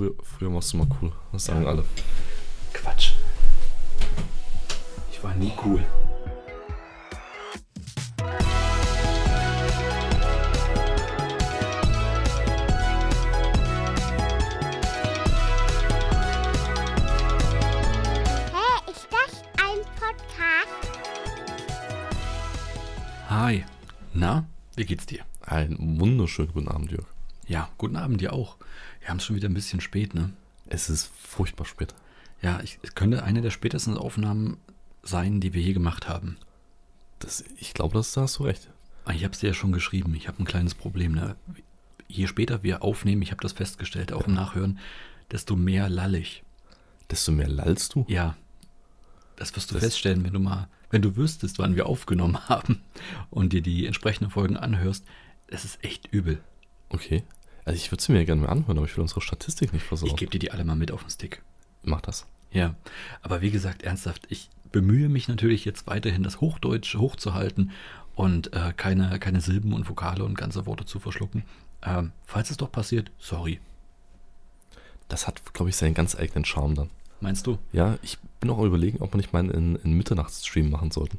früher, früher warst du mal cool. Das sagen alle. Quatsch. Ich war nie cool. Hä, ist das ein Podcast? Hi. Na, wie geht's dir? Einen wunderschönen guten Abend, Jörg. Ja, guten Abend dir auch. Wir haben es schon wieder ein bisschen spät, ne? Es ist furchtbar spät. Ja, ich, es könnte eine der spätesten Aufnahmen sein, die wir je gemacht haben. Das, ich glaube, das, da hast du recht. Ah, Ich habe es dir ja schon geschrieben. Ich habe ein kleines Problem. Ne? Je später wir aufnehmen, ich habe das festgestellt, auch im Nachhören, desto mehr lallig. Desto mehr lallst du. Ja, das wirst du Das- feststellen, wenn du mal, wenn du wüsstest, wann wir aufgenommen haben und dir die entsprechenden Folgen anhörst. Es ist echt übel. Okay. Also ich würde sie mir gerne mal anhören, aber ich will unsere Statistik nicht Ich versauen. gebe dir die alle mal mit auf den Stick. Mach das. Ja, aber wie gesagt, ernsthaft, ich bemühe mich natürlich jetzt weiterhin, das Hochdeutsch hochzuhalten und äh, keine, keine Silben und Vokale und ganze Worte zu verschlucken. Ähm, falls es doch passiert, sorry. Das hat, glaube ich, seinen ganz eigenen Charme dann. Meinst du? Ja, ich bin auch überlegen, ob wir nicht mal einen, einen Mitternachtsstream machen sollten.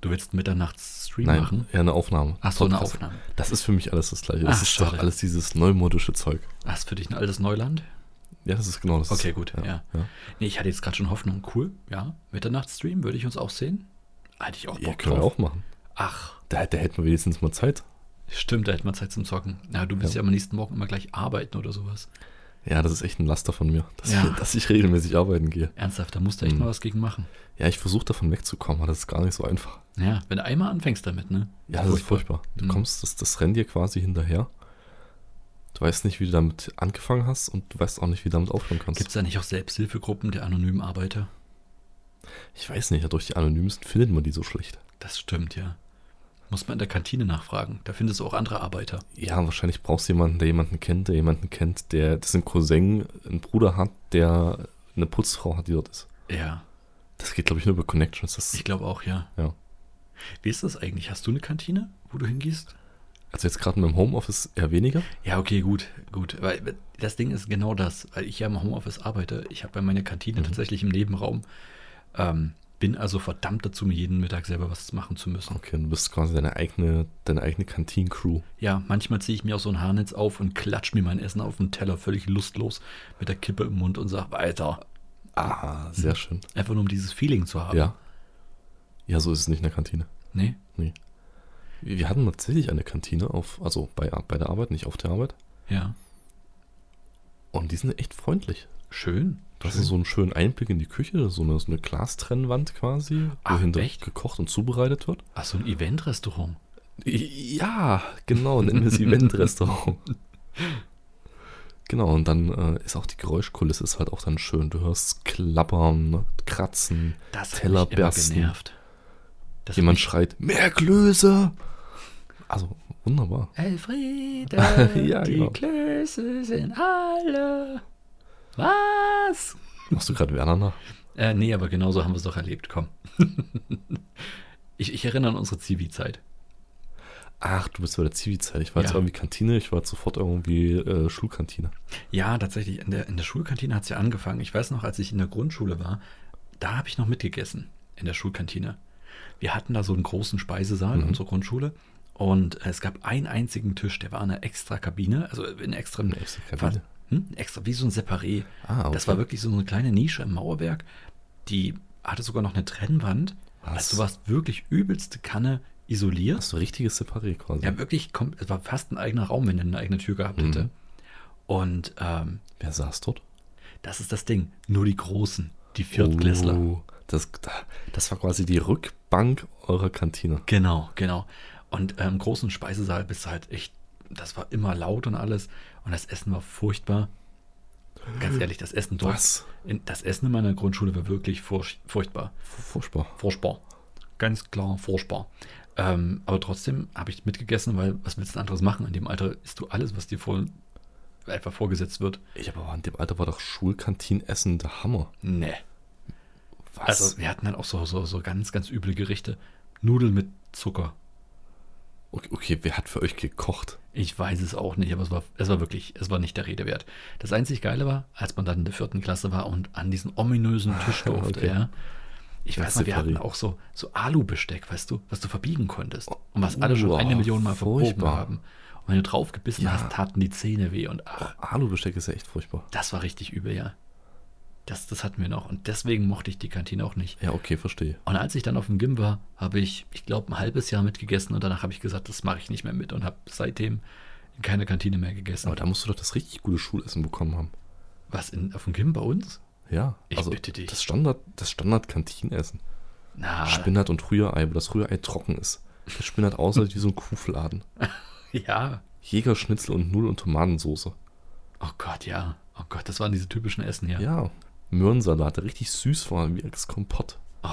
Du willst Mitternachtsstream Nein, machen? ja, eine Aufnahme. Ach so, eine. Aufnahme. Das ist für mich alles das Gleiche. Das Ach, ist schade. doch alles dieses neumodische Zeug. Ach, ist für dich ein altes Neuland? Ja, das ist genau das. Okay, gut, ja. ja. Nee, ich hatte jetzt gerade schon Hoffnung. Cool, ja. Mitternachtsstream, würde ich uns auch sehen? Hätte ich auch Ja, Bock können wir drauf. auch machen. Ach, Da, da hätten wir wenigstens mal Zeit. stimmt, da hätte man Zeit zum Zocken. Na, du willst ja, Ja. am nächsten Morgen immer gleich arbeiten oder sowas. Ja, das ist echt ein Laster von mir, dass, Ja. ich, dass ich regelmäßig arbeiten gehe. Ernsthaft, da musst du echt Hm. mal was gegen machen. Ja, ich versuche davon wegzukommen, aber das ist gar nicht so einfach. Ja, wenn du einmal anfängst damit, ne? Ja, das ist furchtbar. Du Mhm. kommst, das, das rennt dir quasi hinterher. Du weißt nicht, wie du damit angefangen hast und du weißt auch nicht, wie du damit aufhören kannst. Gibt es da nicht auch Selbsthilfegruppen der anonymen Arbeiter? ich weiß nicht, ja, durch die Anonymsten findet man die so schlecht. Das stimmt, ja. Muss man in der Kantine nachfragen. Da findest du auch andere Arbeiter. Ja, wahrscheinlich brauchst du jemanden, der jemanden kennt, der jemanden kennt, der dessen Cousin einen Bruder hat, der eine Putzfrau hat, die dort ist. Ja, Das geht, glaube ich, nur über Connections. Das, ich glaube auch, ja. ja. Wie ist das eigentlich? Hast du eine Kantine, wo du hingehst? Also jetzt gerade mit dem Homeoffice eher weniger. Ja, okay, gut, gut. Weil das Ding ist genau das, weil ich ja im Homeoffice arbeite. Ich habe ja meine Kantine Mhm. tatsächlich im Nebenraum. Ähm, bin also verdammt dazu, mir jeden Mittag selber was machen zu müssen. Okay, du bist quasi deine eigene, deine eigene Kantinen-Crew. Ja, manchmal ziehe ich mir auch so ein Haarnetz auf und klatsch mir mein Essen auf den Teller völlig lustlos mit der Kippe im Mund und sag weiter. Ah, sehr schön. Einfach nur um dieses Feeling zu haben. Ja. Ja, so ist es nicht in der Kantine. Nee? Nee. Wir wir hatten tatsächlich eine Kantine auf, also bei, bei der Arbeit, nicht auf der Arbeit. Ja. Und die sind echt freundlich. Schön. Hast Schön. so einen schönen Einblick in die Küche, so eine, so eine Glastrennwand quasi, wo Ach, hinter echt? gekocht und zubereitet wird. Ach, so ein Eventrestaurant. Ja, genau, nennen wir es Event-Restaurant. Genau, und dann äh, ist auch die Geräuschkulisse ist halt auch dann schön. Du hörst klappern, ne, kratzen, Das Teller mich immer bersten. genervt. Das Jemand hat schreit, mehr Klöße! Also, wunderbar. mich, Elfriede, Ja, die genau. Klöße sind alle. Was? Machst du gerade Werner nach? Äh, nee, aber genauso haben wir es doch erlebt. Komm. ich, ich erinnere an unsere Zivi-Zeit. Ach, du bist bei der Zivi-Zeit. Ich war jetzt Ja. irgendwie Kantine, ich war jetzt sofort irgendwie äh, Schulkantine. Ja, tatsächlich. In der, in der Schulkantine hat es ja angefangen. Ich weiß noch, als ich in der Grundschule war, da habe ich noch mitgegessen in der Schulkantine. Wir hatten da so einen großen Speisesaal in Mhm. unserer Grundschule und es gab einen einzigen Tisch, der war in einer extra Kabine, also in extra, Eine extra Kabine? Hm? extra wie so ein Separé. Ah, okay. Das war wirklich so eine kleine Nische im Mauerwerk. Die hatte sogar noch eine Trennwand. Was? Also du warst wirklich übelste Kanne isoliert. Hast du richtiges Separé quasi. Ja, wirklich, es war fast ein eigener Raum, wenn er eine eigene Tür gehabt Mhm. hätte. Und ähm, Wer saß dort? das ist das Ding. Nur die Großen, die Viertklässler. Oh, das, das war quasi die Rückbank eurer Kantine. Genau, genau. Und ähm, im großen Speisesaal bist du halt echt, das war immer laut und alles. Und das Essen war furchtbar. Ganz ehrlich, das Essen dort. Was? In, das Essen in meiner Grundschule war wirklich furch, furchtbar. Furchtbar. Furchtbar. Ganz klar, furchtbar. Ähm, aber trotzdem habe ich mitgegessen, weil was willst du denn anderes machen? In dem Alter isst du alles, was dir vor, einfach vorgesetzt wird. Ich aber in dem Alter war doch Schulkantinenessen der Hammer. Nee. Was? Also wir hatten dann auch so, so, so ganz, ganz üble Gerichte. Nudeln mit Zucker. Okay, okay, wer hat für euch gekocht? Ich weiß es auch nicht, aber es war, es war wirklich, es war nicht der Rede wert. Das einzig Geile war, als man dann in der vierten Klasse war und an diesen ominösen Tisch durfte, Okay. ja. Ich weiß noch, wir Separé. hatten auch so, so Alu-Besteck, weißt du, was du verbiegen konntest. Und was alle schon Uah, eine Million Mal verbogen haben. Und wenn du drauf gebissen Ja. hast, taten die Zähne weh. Und ach, Alubesteck ist ja echt furchtbar. das war richtig übel, ja. Das, das hatten wir noch. Und deswegen mochte ich die Kantine auch nicht. Ja, okay, verstehe. Und als ich dann auf dem Gym war, habe ich, ich glaube, ein halbes Jahr mitgegessen und danach habe ich gesagt, das mache ich nicht mehr mit und habe seitdem in keine Kantine mehr gegessen. Aber da musst du doch das richtig gute Schulessen bekommen haben. Was, in, auf dem Gym bei uns? Ja, Ich also bitte dich. das Standard, das Standard-Kantinenessen. Na, Spinat und Rührei, wo das Rührei trocken ist. Das Spinat aussieht wie so ein Kuhfladen. ja. Jägerschnitzel und Null- und Tomatensoße. Oh Gott, ja. Oh Gott, das waren diese typischen Essen, ja. Ja. Möhrensalat, der richtig süß war, wie als Kompott. Oh,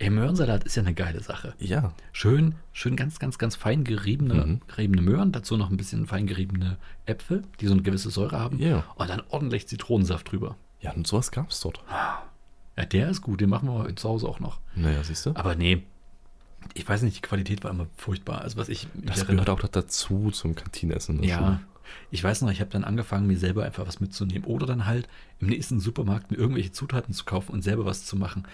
Ey, Möhrensalat ist ja eine geile Sache. Ja. Schön, schön ganz, ganz, ganz fein geriebene, Mhm. geriebene Möhren, dazu noch ein bisschen fein geriebene Äpfel, die so eine gewisse Säure haben. Ja. Und dann ordentlich Zitronensaft drüber. Ja, und sowas gab es dort. Ja, der ist gut, den machen wir zu Hause auch noch. Naja, siehst du? Aber nee, ich weiß nicht, die Qualität war immer furchtbar. Also was ich Das gehört auch dazu zum Kantinenessen. in der Ja, Schule. Ich weiß noch, ich habe dann angefangen, mir selber einfach was mitzunehmen. Oder dann halt im nächsten Supermarkt mir irgendwelche Zutaten zu kaufen und selber was zu machen.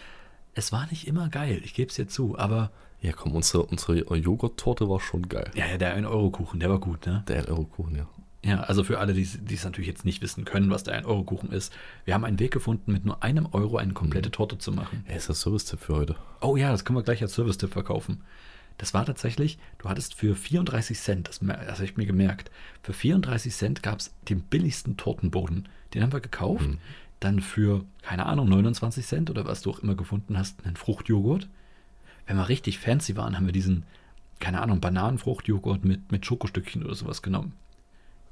Es war nicht immer geil, ich gebe es dir zu, aber Ja, komm, unsere, unsere Joghurt-Torte war schon geil. ja, ja, der 1-Euro-Kuchen, der war gut, ne? Der 1-Euro-Kuchen, ja. Ja, also für alle, die es die es natürlich jetzt nicht wissen können, was der 1-Euro-Kuchen ist. Wir haben einen Weg gefunden, mit nur einem Euro eine komplette Torte zu machen. Er ist der Service-Tipp für heute. Oh ja, das können wir gleich als Service-Tipp verkaufen. Das war tatsächlich, du hattest für 34 Cent, das, das habe ich mir gemerkt, für 34 Cent gab es den billigsten Tortenboden. Den haben wir gekauft. Mhm. Dann für, keine Ahnung, 29 Cent oder was du auch immer gefunden hast, einen Fruchtjoghurt. Wenn wir richtig fancy waren, haben wir diesen, keine Ahnung, Bananenfruchtjoghurt mit, mit Schokostückchen oder sowas genommen.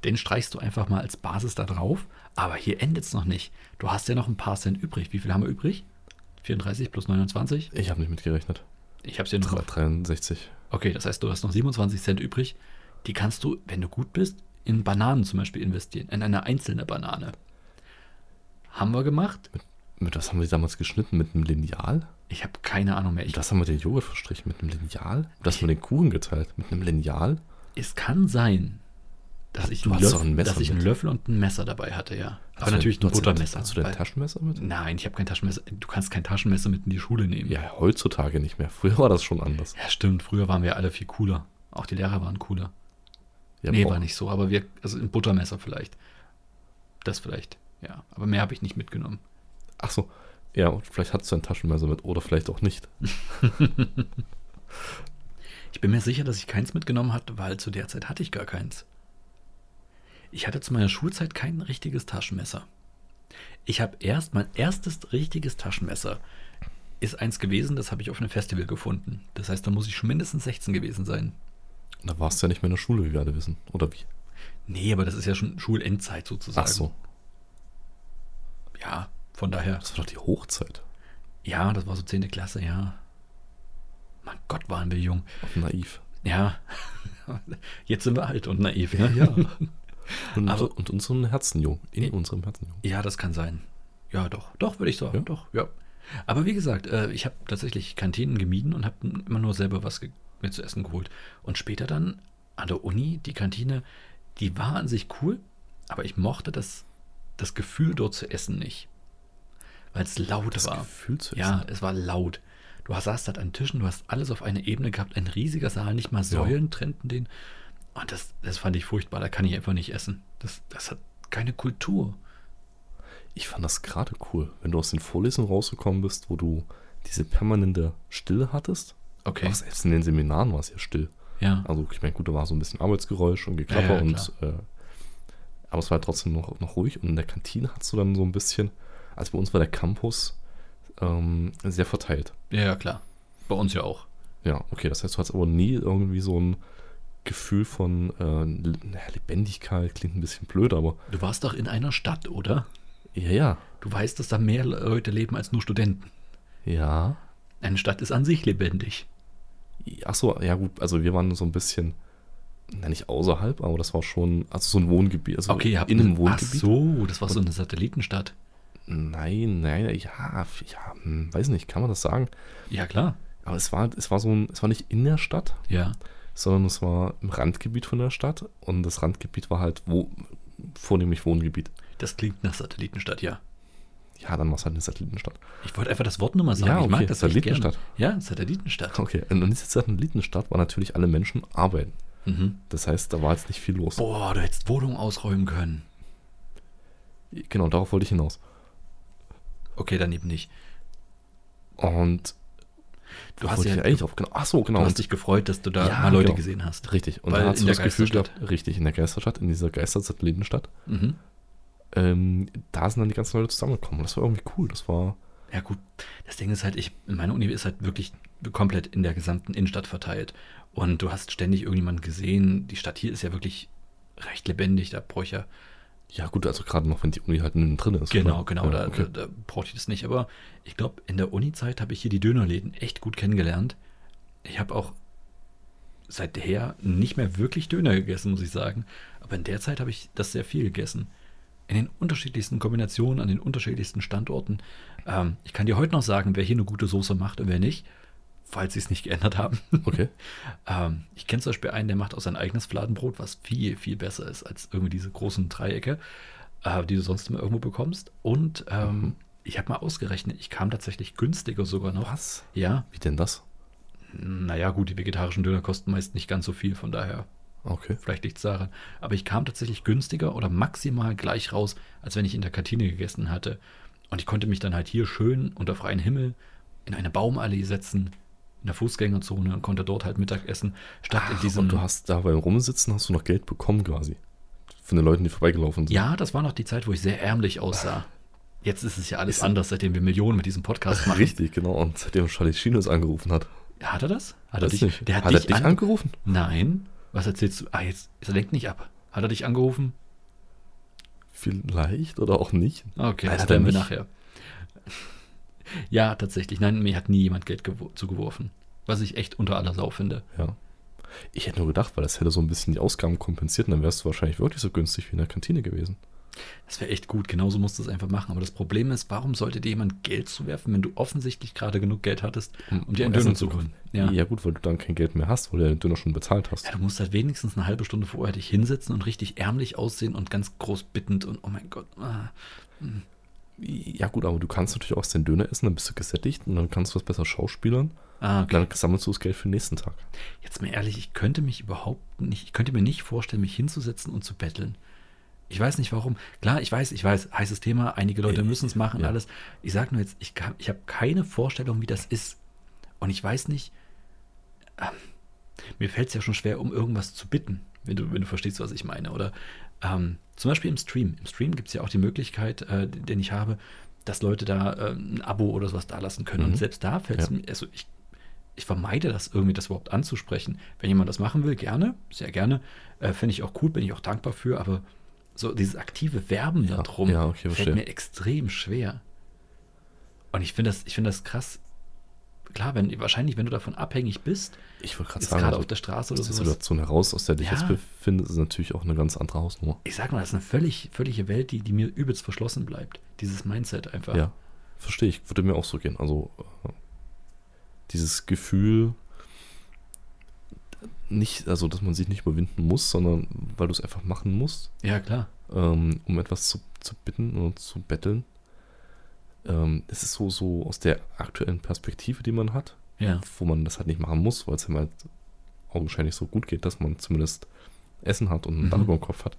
Den streichst du einfach mal als Basis da drauf. Aber hier endet es noch nicht. Du hast ja noch ein paar Cent übrig. Wie viel haben wir übrig? 34 plus 29? Ich habe nicht mitgerechnet. Ich habe es hier noch. 63. Okay, das heißt, du hast noch 27 Cent übrig. Die kannst du, wenn du gut bist, in Bananen zum Beispiel investieren. In eine einzelne Banane. Haben wir gemacht. Mit was haben wir damals geschnitten? Mit einem Lineal? Ich habe keine Ahnung mehr. Ich, Mit was haben wir den Joghurt verstrichen? Mit einem Lineal? Das haben wir den Kuchen geteilt. Mit einem Lineal? es kann sein, dass ich, Du einen hattest Löffel, doch ein Messer dass ich einen mit. Löffel und ein Messer dabei hatte, ja. Aber Hast du natürlich ein hast- Buttermesser. Hast du dein Taschenmesser mit? Nein, ich habe kein Taschenmesser. Du kannst kein Taschenmesser mit in die Schule nehmen. Ja, heutzutage nicht mehr. Früher war das schon anders. Ja, stimmt. Früher waren wir alle viel cooler. Auch die Lehrer waren cooler. Ja, nee, boah. war nicht so. Aber wir, also ein Buttermesser vielleicht. Das vielleicht. Ja, aber mehr habe ich nicht mitgenommen. Ach so. Ja, und vielleicht hattest du ein Taschenmesser mit oder vielleicht auch nicht. Ich bin mir sicher, dass ich keins mitgenommen hatte, weil zu der Zeit hatte ich gar keins. Ich hatte zu meiner Schulzeit kein richtiges Taschenmesser. Ich habe erst, mein erstes richtiges Taschenmesser ist eins gewesen, das habe ich auf einem Festival gefunden. Das heißt, da muss ich schon mindestens 16 gewesen sein. Da warst du ja nicht mehr in der Schule, wie wir alle wissen. Oder wie? Nee, aber das ist ja schon Schulendzeit sozusagen. Ach so. Ja, von daher. Das war doch die Hochzeit. Ja, das war so 10. Klasse, ja. Mein Gott, waren wir jung. Naiv. Ja. Jetzt sind wir alt und naiv. Ja, Und, Aber- und unseren Herzen jung. In Ja. unserem Herzen jung. Ja, das kann sein. Ja, doch. Doch, würde ich sagen. Ja? Doch, ja. Aber wie gesagt, äh, ich habe tatsächlich Kantinen gemieden und habe immer nur selber was mir zu essen geholt. Und später dann an der Uni, die Kantine, die war an sich cool, aber ich mochte das, das Gefühl dort zu essen nicht. Weil es laut Das war. Gefühl zu Ja, essen. es war laut. Du saßt dort an Tischen, du hast alles auf einer Ebene gehabt, ein riesiger Saal, nicht mal Säulen trennten den. Und das, das fand ich furchtbar, da kann ich einfach nicht essen. Das, das hat keine Kultur. Ich fand das gerade cool, wenn du aus den Vorlesungen rausgekommen bist, wo du diese permanente Stille hattest. Okay. Auch selbst in den Seminaren war es ja still. Ja. Also ich meine, gut, da war so ein bisschen Arbeitsgeräusch und Geklapper Ja, ja, und äh, aber es war trotzdem noch, noch ruhig und in der Kantine hast du dann so ein bisschen, also bei uns war der Campus ähm, sehr verteilt. Ja, ja, klar. Bei uns ja auch. Ja, okay, das heißt, du hast aber nie irgendwie so ein Gefühl von äh, Lebendigkeit, klingt ein bisschen blöd, aber Du warst doch in einer Stadt, oder? ja, ja, Du weißt, dass da mehr Leute leben als nur Studenten. ja. Eine Stadt ist an sich lebendig. Ach so, ja gut, also wir waren so ein bisschen, na nicht außerhalb, aber das war schon, also so ein Wohngebiet, also Okay, ihr habt in einem Ach Wohngebiet. so, das war so eine Satellitenstadt. Nein, nein, ja, ja, hm, weiß nicht, kann man das sagen? Ja, klar. Aber es war, es war so ein, es war nicht in der Stadt, Ja. Sondern es war im Randgebiet von der Stadt und das Randgebiet war halt wo, vornehmlich Wohngebiet. Das klingt nach Satellitenstadt, ja. Ja, dann war es halt eine Satellitenstadt. Ich wollte einfach das Wort nur mal sagen. Ja, Ich mag okay, das Satellitenstadt. Ja, Satellitenstadt. Okay, und in dieser Satellitenstadt waren natürlich alle Menschen arbeiten. Mhm. Das heißt, da war jetzt nicht viel los. Boah, du hättest Wohnung ausräumen können. Genau, darauf wollte ich hinaus. Okay, dann eben nicht. Und Du hast wollte ja, ich eigentlich auf. Genau, ach so, genau. du hast dich gefreut, dass du da Ja, mal Leute genau. gesehen hast. Richtig. Und Weil da hast in du der das Gefühl Geisterstadt. gehabt, richtig, in der Geisterstadt, in dieser Geistersatellitenstadt, Mhm. ähm, da sind dann die ganzen Leute zusammengekommen. Das war irgendwie cool. Das war. Ja gut, das Ding ist halt, ich, meine Uni ist halt wirklich komplett in der gesamten Innenstadt verteilt. Und du hast ständig irgendjemanden gesehen. Die Stadt hier ist ja wirklich recht lebendig. Da brauche ich ja Ja, gut, also gerade noch, wenn die Uni halt drin ist. Genau, oder? genau, Ja, da, okay. da, da brauchte ich das nicht. Aber ich glaube, in der Uni-Zeit habe ich hier die Dönerläden echt gut kennengelernt. Ich habe auch seither nicht mehr wirklich Döner gegessen, muss ich sagen. Aber in der Zeit habe ich das sehr viel gegessen. In den unterschiedlichsten Kombinationen, an den unterschiedlichsten Standorten. Ähm, ich kann dir heute noch sagen, wer hier eine gute Soße macht und wer nicht, falls sie es nicht geändert haben. Okay. Ähm, ich kenne zum Beispiel einen, der macht auch sein eigenes Fladenbrot, was viel, viel besser ist als irgendwie diese großen Dreiecke, äh, die du sonst immer irgendwo bekommst. Und ähm, Mhm. ich habe mal ausgerechnet, ich kam tatsächlich günstiger sogar noch. Was? Ja, Wie denn das? naja, gut, die vegetarischen Döner kosten meist nicht ganz so viel, von daher Okay. vielleicht liegt es daran. Aber ich kam tatsächlich günstiger oder maximal gleich raus, als wenn ich in der Kantine gegessen hatte. Und ich konnte mich dann halt hier schön unter freiem Himmel in eine Baumallee setzen, in der Fußgängerzone und konnte dort halt Mittag essen, statt in Ach, diesem. und du hast da beim Rumsitzen hast du noch Geld bekommen quasi. Von den Leuten, die vorbeigelaufen sind. Ja, das war noch die Zeit, wo ich sehr ärmlich aussah. Jetzt ist es ja alles Ist- anders, seitdem wir Millionen mit diesem Podcast machen. Richtig, genau. Und seitdem Charlie Chinos angerufen hat. Hat er das? Hat er dich, nicht. Der hat, hat dich, er dich an- angerufen? Nein. Was erzählst du? Ah, jetzt, jetzt lenkt nicht ab. Hat er dich angerufen? Vielleicht oder auch nicht. Okay, Nein, das er klären wir nachher. Ja, tatsächlich. Nein, mir hat nie jemand Geld gewo- zugeworfen. Was ich echt unter aller Sau finde. Ja. Ich hätte nur gedacht, weil das hätte so ein bisschen die Ausgaben kompensiert, und dann wärst du wahrscheinlich wirklich so günstig wie in der Kantine gewesen. Das wäre echt gut. Genauso musst du es einfach machen. Aber das Problem ist, warum sollte dir jemand Geld zuwerfen, wenn du offensichtlich gerade genug Geld hattest, um dir einen Döner zu holen? Ja. Ja. gut, weil du dann kein Geld mehr hast, weil du ja den Döner schon bezahlt hast. Ja, du musst halt wenigstens eine halbe Stunde vorher dich hinsetzen und richtig ärmlich aussehen und ganz groß bittend und oh mein Gott. Ah. Ja, gut, aber du kannst natürlich auch den Döner essen, dann bist du gesättigt und dann kannst du es besser schauspielern. Ah, okay. dann sammelst du das Geld für den nächsten Tag. Jetzt mal ehrlich, ich könnte mich überhaupt nicht, ich könnte mir nicht vorstellen, mich hinzusetzen und zu betteln. Ich weiß nicht warum. Klar, ich weiß, ich weiß, heißes Thema, einige Leute Äh, müssen es machen, ja. alles. Ich sage nur jetzt, ich, ich habe keine Vorstellung, wie das ist. Und ich weiß nicht, ähm, mir fällt es ja schon schwer, um irgendwas zu bitten, wenn du, wenn du verstehst, was ich meine. Oder ähm, zum Beispiel im Stream. Im Stream gibt es ja auch die Möglichkeit, äh, den ich habe, dass Leute da äh, ein Abo oder sowas da lassen können. Mhm. Und selbst da fällt es Ja. mir, also ich, ich vermeide das irgendwie, das überhaupt anzusprechen. Wenn jemand das machen will, gerne, sehr gerne. Äh, Finde ich auch cool, bin ich auch dankbar für, aber so dieses aktive Werben Ja, darum ja, okay, fällt verstehe. mir extrem schwer. Und ich finde das, ich finde das krass. Klar, wenn, wahrscheinlich, wenn du davon abhängig bist, Ich wollte gerade sagen, gerade also, auf der Straße oder sowas. Situation heraus, aus der dich Ja. jetzt befindest, ist natürlich auch eine ganz andere Hausnummer. Ich sag mal, das ist eine völlig, völlige Welt, die, die mir übelst verschlossen bleibt. Dieses Mindset einfach. Ja, verstehe ich. Würde mir auch so gehen. Also äh, dieses Gefühl, nicht, also dass man sich nicht überwinden muss, sondern weil du es einfach machen musst, ja klar. ähm, um etwas zu, zu bitten oder zu betteln. Ähm, es ist so, so aus der aktuellen Perspektive, die man hat, Ja. wo man das halt nicht machen muss, weil es ihm halt augenscheinlich so gut geht, dass man zumindest Essen hat und ein Mhm. Dach über dem Kopf hat,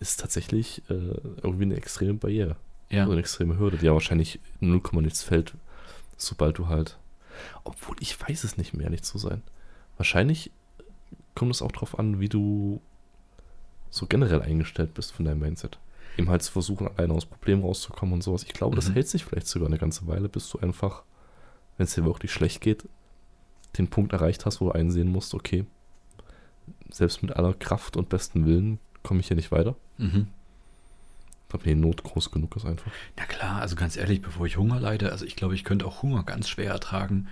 ist tatsächlich äh, irgendwie eine extreme Barriere. Ja. Also eine extreme Hürde, die ja wahrscheinlich 0, nichts fällt, sobald du halt. Obwohl ich weiß es nicht, um ehrlich zu sein. Wahrscheinlich kommt es auch drauf an, wie du so generell eingestellt bist von deinem Mindset. Eben halt zu versuchen, alleine aus Problemen rauszukommen und sowas. Ich glaube, das Mhm. hält sich vielleicht sogar eine ganze Weile, bis du einfach, wenn es dir wirklich schlecht geht, den Punkt erreicht hast, wo du einsehen musst, okay, selbst mit aller Kraft und besten Willen komme ich hier nicht weiter. Mhm. Ich glaube, die Not groß genug ist einfach. Na klar, also ganz ehrlich, bevor ich Hunger leide, also ich glaube, ich könnte auch Hunger ganz schwer ertragen.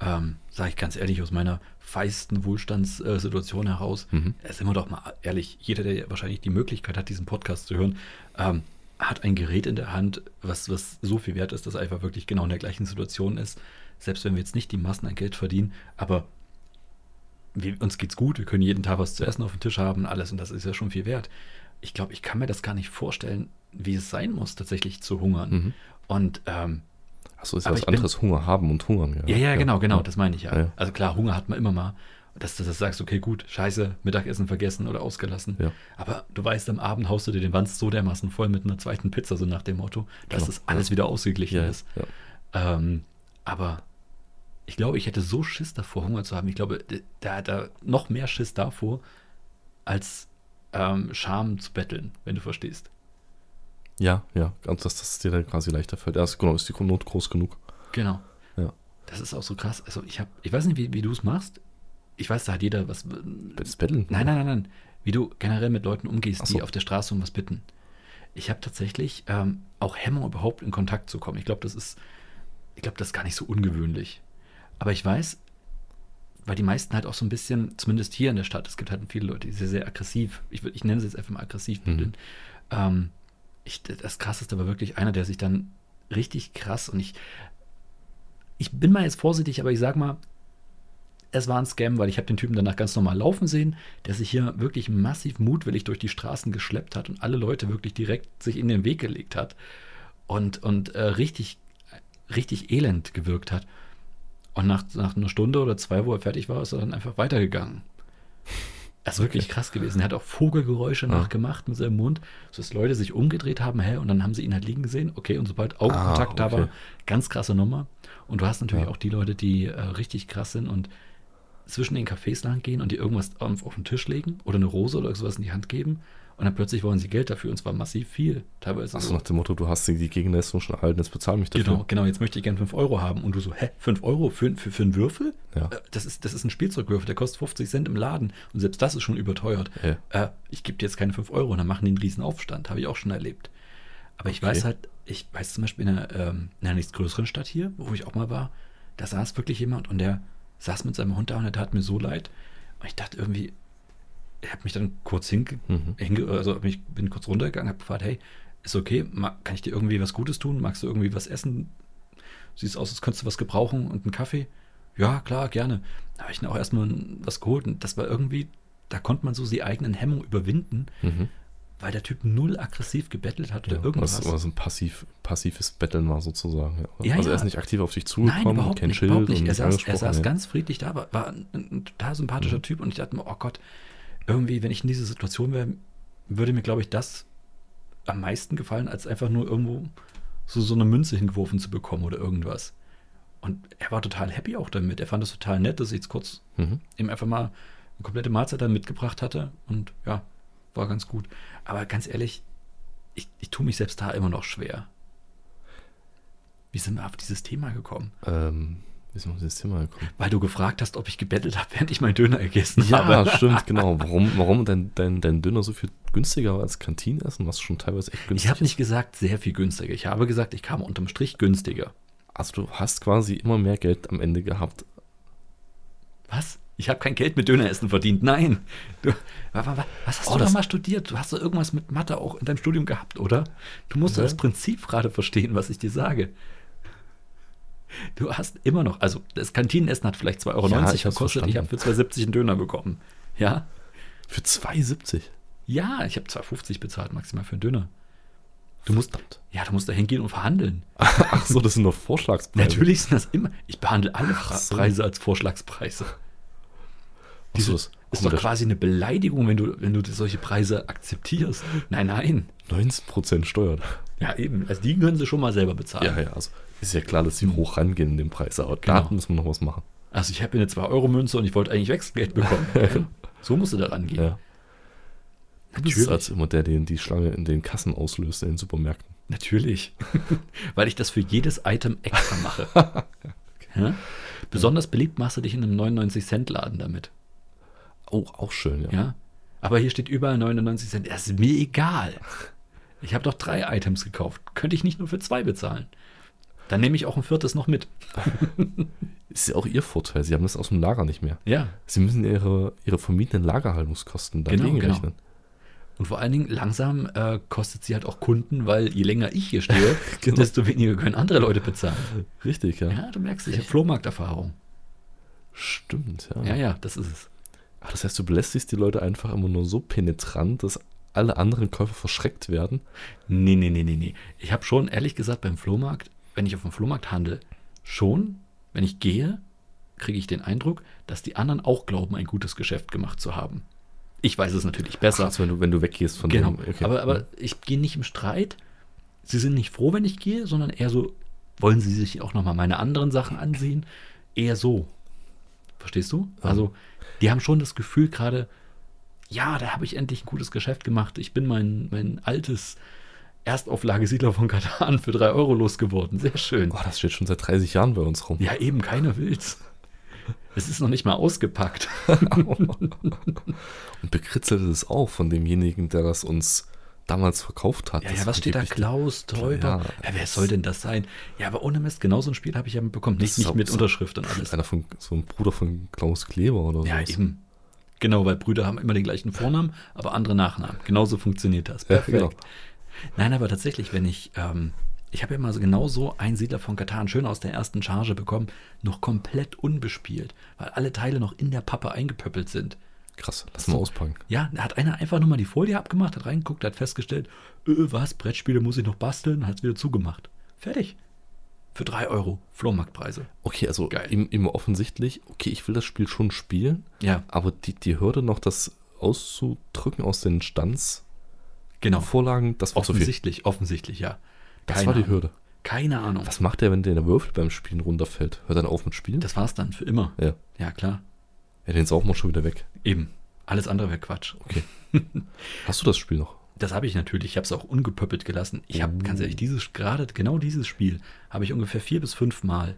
Ähm, Sage ich ganz ehrlich, aus meiner feisten Wohlstandssituation heraus. Mhm. Sind wir doch mal ehrlich, jeder, der wahrscheinlich die Möglichkeit hat, diesen Podcast zu hören, ähm, hat ein Gerät in der Hand, was, was so viel wert ist, dass er einfach wirklich genau in der gleichen Situation ist. selbst wenn wir jetzt nicht die Massen an Geld verdienen, aber wir, uns geht's gut, wir können jeden Tag was zu essen auf dem Tisch haben, alles und das ist ja schon viel wert. Ich glaube, ich kann mir das gar nicht vorstellen, wie es sein muss, tatsächlich zu hungern. Mhm. Und ähm, Achso, ist ja was ich bin- anderes, Hunger haben und hungern. ja, ja, genau, genau, das meine ich ja. Ja, ja. Also klar, Hunger hat man immer mal. Dass du das sagst, okay, gut, scheiße, Mittagessen vergessen oder ausgelassen. Ja. Aber du weißt, am Abend haust du dir den Wanst so dermaßen voll mit einer zweiten Pizza, so nach dem Motto, dass Genau, das alles wieder ausgeglichen Ja, ist. ja. Ähm, aber ich glaube, ich hätte so Schiss davor, Hunger zu haben. Ich glaube, da hat er noch mehr Schiss davor, als ähm, Scham zu betteln, wenn du verstehst. Ja, ja, und dass das dir dann quasi leichter fällt. Ist, genau, ist die Not groß genug. Genau. Ja. Das ist auch so krass. Also ich habe, ich weiß nicht, wie, wie du es machst. Ich weiß, da hat jeder was. Das Betteln? Nein, nein, nein, nein. Wie du generell mit Leuten umgehst, Ach die so. auf der Straße um was bitten. Ich habe tatsächlich ähm, auch Hemmung, überhaupt in Kontakt zu kommen. Ich glaube, das ist, ich glaube, das ist gar nicht so ungewöhnlich. Aber ich weiß, weil die meisten halt auch so ein bisschen, zumindest hier in der Stadt, es gibt halt viele Leute, die sehr, sehr aggressiv, ich, ich nenne sie jetzt einfach mal aggressiv Mhm. betteln. Ähm, ich, das krasseste war wirklich einer, der sich dann richtig krass und ich, ich bin mal jetzt vorsichtig, aber ich sag mal, es war ein Scam, weil ich habe den Typen danach ganz normal laufen sehen, der sich hier wirklich massiv mutwillig durch die Straßen geschleppt hat und alle Leute wirklich direkt sich in den Weg gelegt hat und, und äh, richtig, richtig elend gewirkt hat. Und nach, nach einer Stunde oder zwei, wo er fertig war, ist er dann einfach weitergegangen. Das ist wirklich krass gewesen. Er hat auch Vogelgeräusche Ah. nachgemacht mit seinem Mund, sodass Leute sich umgedreht haben, hä, und dann haben sie ihn halt liegen gesehen. Okay, und sobald Augenkontakt da Ah, okay. war, ganz krasse Nummer. Und du hast natürlich Ja. auch die Leute, die äh, richtig krass sind und zwischen den Cafés lang gehen und die irgendwas auf, auf den Tisch legen oder eine Rose oder sowas in die Hand geben. Und dann plötzlich wollen sie Geld dafür und zwar massiv viel. Teilweise Achso, so. nach dem Motto, du hast die Gegenleistung schon erhalten, jetzt bezahl mich dafür. Genau, genau, jetzt möchte ich gerne 5 Euro haben. Und du so, hä, 5 Euro für, für, für einen Würfel? Ja. Äh, Das ist, das ist ein Spielzeugwürfel, der kostet 50 Cent im Laden. Und selbst das ist schon überteuert. Ja. Äh, ich gebe dir jetzt keine 5 Euro und dann machen die einen riesen Aufstand. Habe ich auch schon erlebt. Aber ich Okay. weiß halt, ich weiß zum Beispiel in einer, ähm, in einer nächst größeren Stadt hier, wo ich auch mal war, da saß wirklich jemand und der saß mit seinem Hund da und der tat mir so leid. Und ich dachte irgendwie, ich habe mich dann kurz hinge, Mhm. also mich, bin kurz runtergegangen, habe gefragt, hey, ist okay, kann ich dir irgendwie was Gutes tun? Magst du irgendwie was essen? Siehst aus, als könntest du was gebrauchen und einen Kaffee? Ja, klar, gerne. Da habe ich dann auch erstmal was geholt und das war irgendwie, da konnte man so die eigenen Hemmungen überwinden, Mhm. weil der Typ null aggressiv gebettelt hat oder Ja, irgendwas. was, was ein passiv, passives Betteln war sozusagen. Ja. Also ja. er ist nicht aktiv auf dich Nein, zugekommen, überhaupt kein nicht, Schild überhaupt nicht. Er saß, er saß ganz friedlich da, war, war ein, ein total sympathischer Mhm. Typ und ich dachte mir, oh Gott, irgendwie, wenn ich in dieser Situation wäre, würde mir, glaube ich, das am meisten gefallen, als einfach nur irgendwo so, so eine Münze hingeworfen zu bekommen oder irgendwas. Und er war total happy auch damit. Er fand es total nett, dass ich jetzt kurz Mhm. ihm einfach mal eine komplette Mahlzeit dann mitgebracht hatte. Und ja, war ganz gut. Aber ganz ehrlich, ich, ich tue mich selbst da immer noch schwer. Wie sind wir auf dieses Thema gekommen? Ähm, sind wir dieses Thema gekommen? Weil du gefragt hast, ob ich gebettelt habe, während ich meinen Döner gegessen Ja, habe. stimmt, genau. Warum, warum dein, dein, dein Döner so viel günstiger war als Kantinenessen, was schon teilweise echt günstig Ich habe nicht gesagt, sehr viel günstiger. Ich habe gesagt, ich kam unterm Strich günstiger. Also du hast quasi immer mehr Geld am Ende gehabt. Was? Ich habe kein Geld mit Döneressen verdient. Nein. Du, wa- wa- wa- was hast Oh, du da mal studiert? Du hast doch irgendwas mit Mathe auch in deinem Studium gehabt, oder? Du musst Ja. das Prinzip gerade verstehen, was ich dir sage. Du hast immer noch, also das Kantinenessen hat vielleicht 2,90 Euro Ja, ich gekostet. Ich habe für 2,70 einen Döner bekommen. Ja? Für 2,70. Ja, ich habe 2,50 bezahlt maximal für einen Döner. Du musst, Verdammt. ja, du musst da hingehen und verhandeln. Ach so, das sind nur Vorschlagspreise. Natürlich sind das immer. Ich behandle alle so. Preise als Vorschlagspreise. So, das Ist doch quasi eine Beleidigung, wenn du, wenn du solche Preise akzeptierst. Nein, nein. 19% Steuern. Ja, eben. Also die können sie schon mal selber bezahlen. Ja, ja, also ist ja klar, dass sie hoch rangehen in dem Preis, aber Genau. da muss man noch was machen. Also ich habe hier eine 2-Euro-Münze und ich wollte eigentlich Wechselgeld bekommen. so musst du da rangehen. Ja. Du bist Natürlich. als immer der, der die Schlange in den Kassen auslöst in den Supermärkten. Natürlich. Weil ich das für jedes Item extra mache. ja? Besonders beliebt machst du dich in einem 99-Cent-Laden damit. Oh, auch schön, ja. Ja. Aber hier steht überall 99 Cent. Das ist mir egal. Ich habe doch drei Items gekauft. Könnte ich nicht nur für zwei bezahlen. Dann nehme ich auch ein viertes noch mit. Ist ja auch ihr Vorteil. Sie haben das aus dem Lager nicht mehr. Ja. Sie müssen ihre, ihre vermietenen Lagerhaltungskosten Genau, dagegen genau. rechnen. Und vor allen Dingen langsam äh, kostet sie halt auch Kunden, weil je länger ich hier stehe, Genau. desto weniger können andere Leute bezahlen. Richtig, ja. Ja, du merkst, ich habe Flohmarkterfahrung. Stimmt, ja. Ja, ja, das ist es. Ach, das heißt, du belästigst die Leute einfach immer nur so penetrant, dass alle anderen Käufer verschreckt werden. Nee, nee, nee, nee, nee. Ich habe schon, ehrlich gesagt, beim Flohmarkt, wenn ich auf dem Flohmarkt handle, schon, wenn ich gehe, kriege ich den Eindruck, dass die anderen auch glauben, ein gutes Geschäft gemacht zu haben. Ich weiß es natürlich besser. Also wenn du, wenn du weggehst von genau. dem. okay. Aber, aber ich gehe nicht im Streit. Sie sind nicht froh, wenn ich gehe, sondern eher so, wollen sie sich auch nochmal meine anderen Sachen ansehen? Eher so. Verstehst du? Also, die haben schon das Gefühl gerade, ja, da habe ich endlich ein gutes Geschäft gemacht. Ich bin mein, mein altes Erstauflagesiedler von Katan für drei Euro losgeworden. Sehr schön. Boah, das steht schon seit 30 Jahren bei uns rum. Ja, eben, keiner will's. Es ist noch nicht mal ausgepackt. Und bekritzelt es auch von demjenigen, der das uns damals verkauft hat. Ja, ja, was steht da? Klaus, Täuber? Ja, Ja, wer soll denn das sein? Ja, aber ohne Mist, genau so ein Spiel habe ich ja bekommen. Nicht, nicht mit so- Unterschrift und alles. Einer von, so ein Bruder von Klaus Kleber oder so. Ja, eben. Genau, weil Brüder haben immer den gleichen Vornamen, aber andere Nachnamen. Genauso funktioniert das. Ja, Perfekt. genau. Nein, aber tatsächlich, wenn ich, ähm, ich habe ja mal so genau so einen Siedler von Katan schön aus der ersten Charge bekommen, noch komplett unbespielt, weil alle Teile noch in der Pappe eingepöppelt sind. Krass, lass mal auspacken. Ja, da hat einer einfach nur mal die Folie abgemacht, hat reingeguckt, hat festgestellt, äh, was, Brettspiele muss ich noch basteln, hat es wieder zugemacht. Fertig. Für drei Euro, Flohmarktpreise. Okay, also Geil. im, immer offensichtlich, okay, ich will das Spiel schon spielen, Ja, aber die, die Hürde noch, das auszudrücken aus den Standsvorlagen, genau. das war zu viel. Offensichtlich, offensichtlich, ja. Das Keine war die Ahnung. Hürde. Keine Ahnung. Was macht der, wenn der Würfel beim Spielen runterfällt? Hört dann auf mit Spielen? Das war's dann für immer. ja. Ja, klar. Ja, den saugen wir schon wieder weg. Eben. Alles andere wäre Quatsch. Okay. Hast du das Spiel noch? Das habe ich natürlich. Ich habe es auch ungepöppelt gelassen. Ich habe, ganz ehrlich, dieses, gerade genau dieses Spiel habe ich ungefähr vier bis fünf Mal.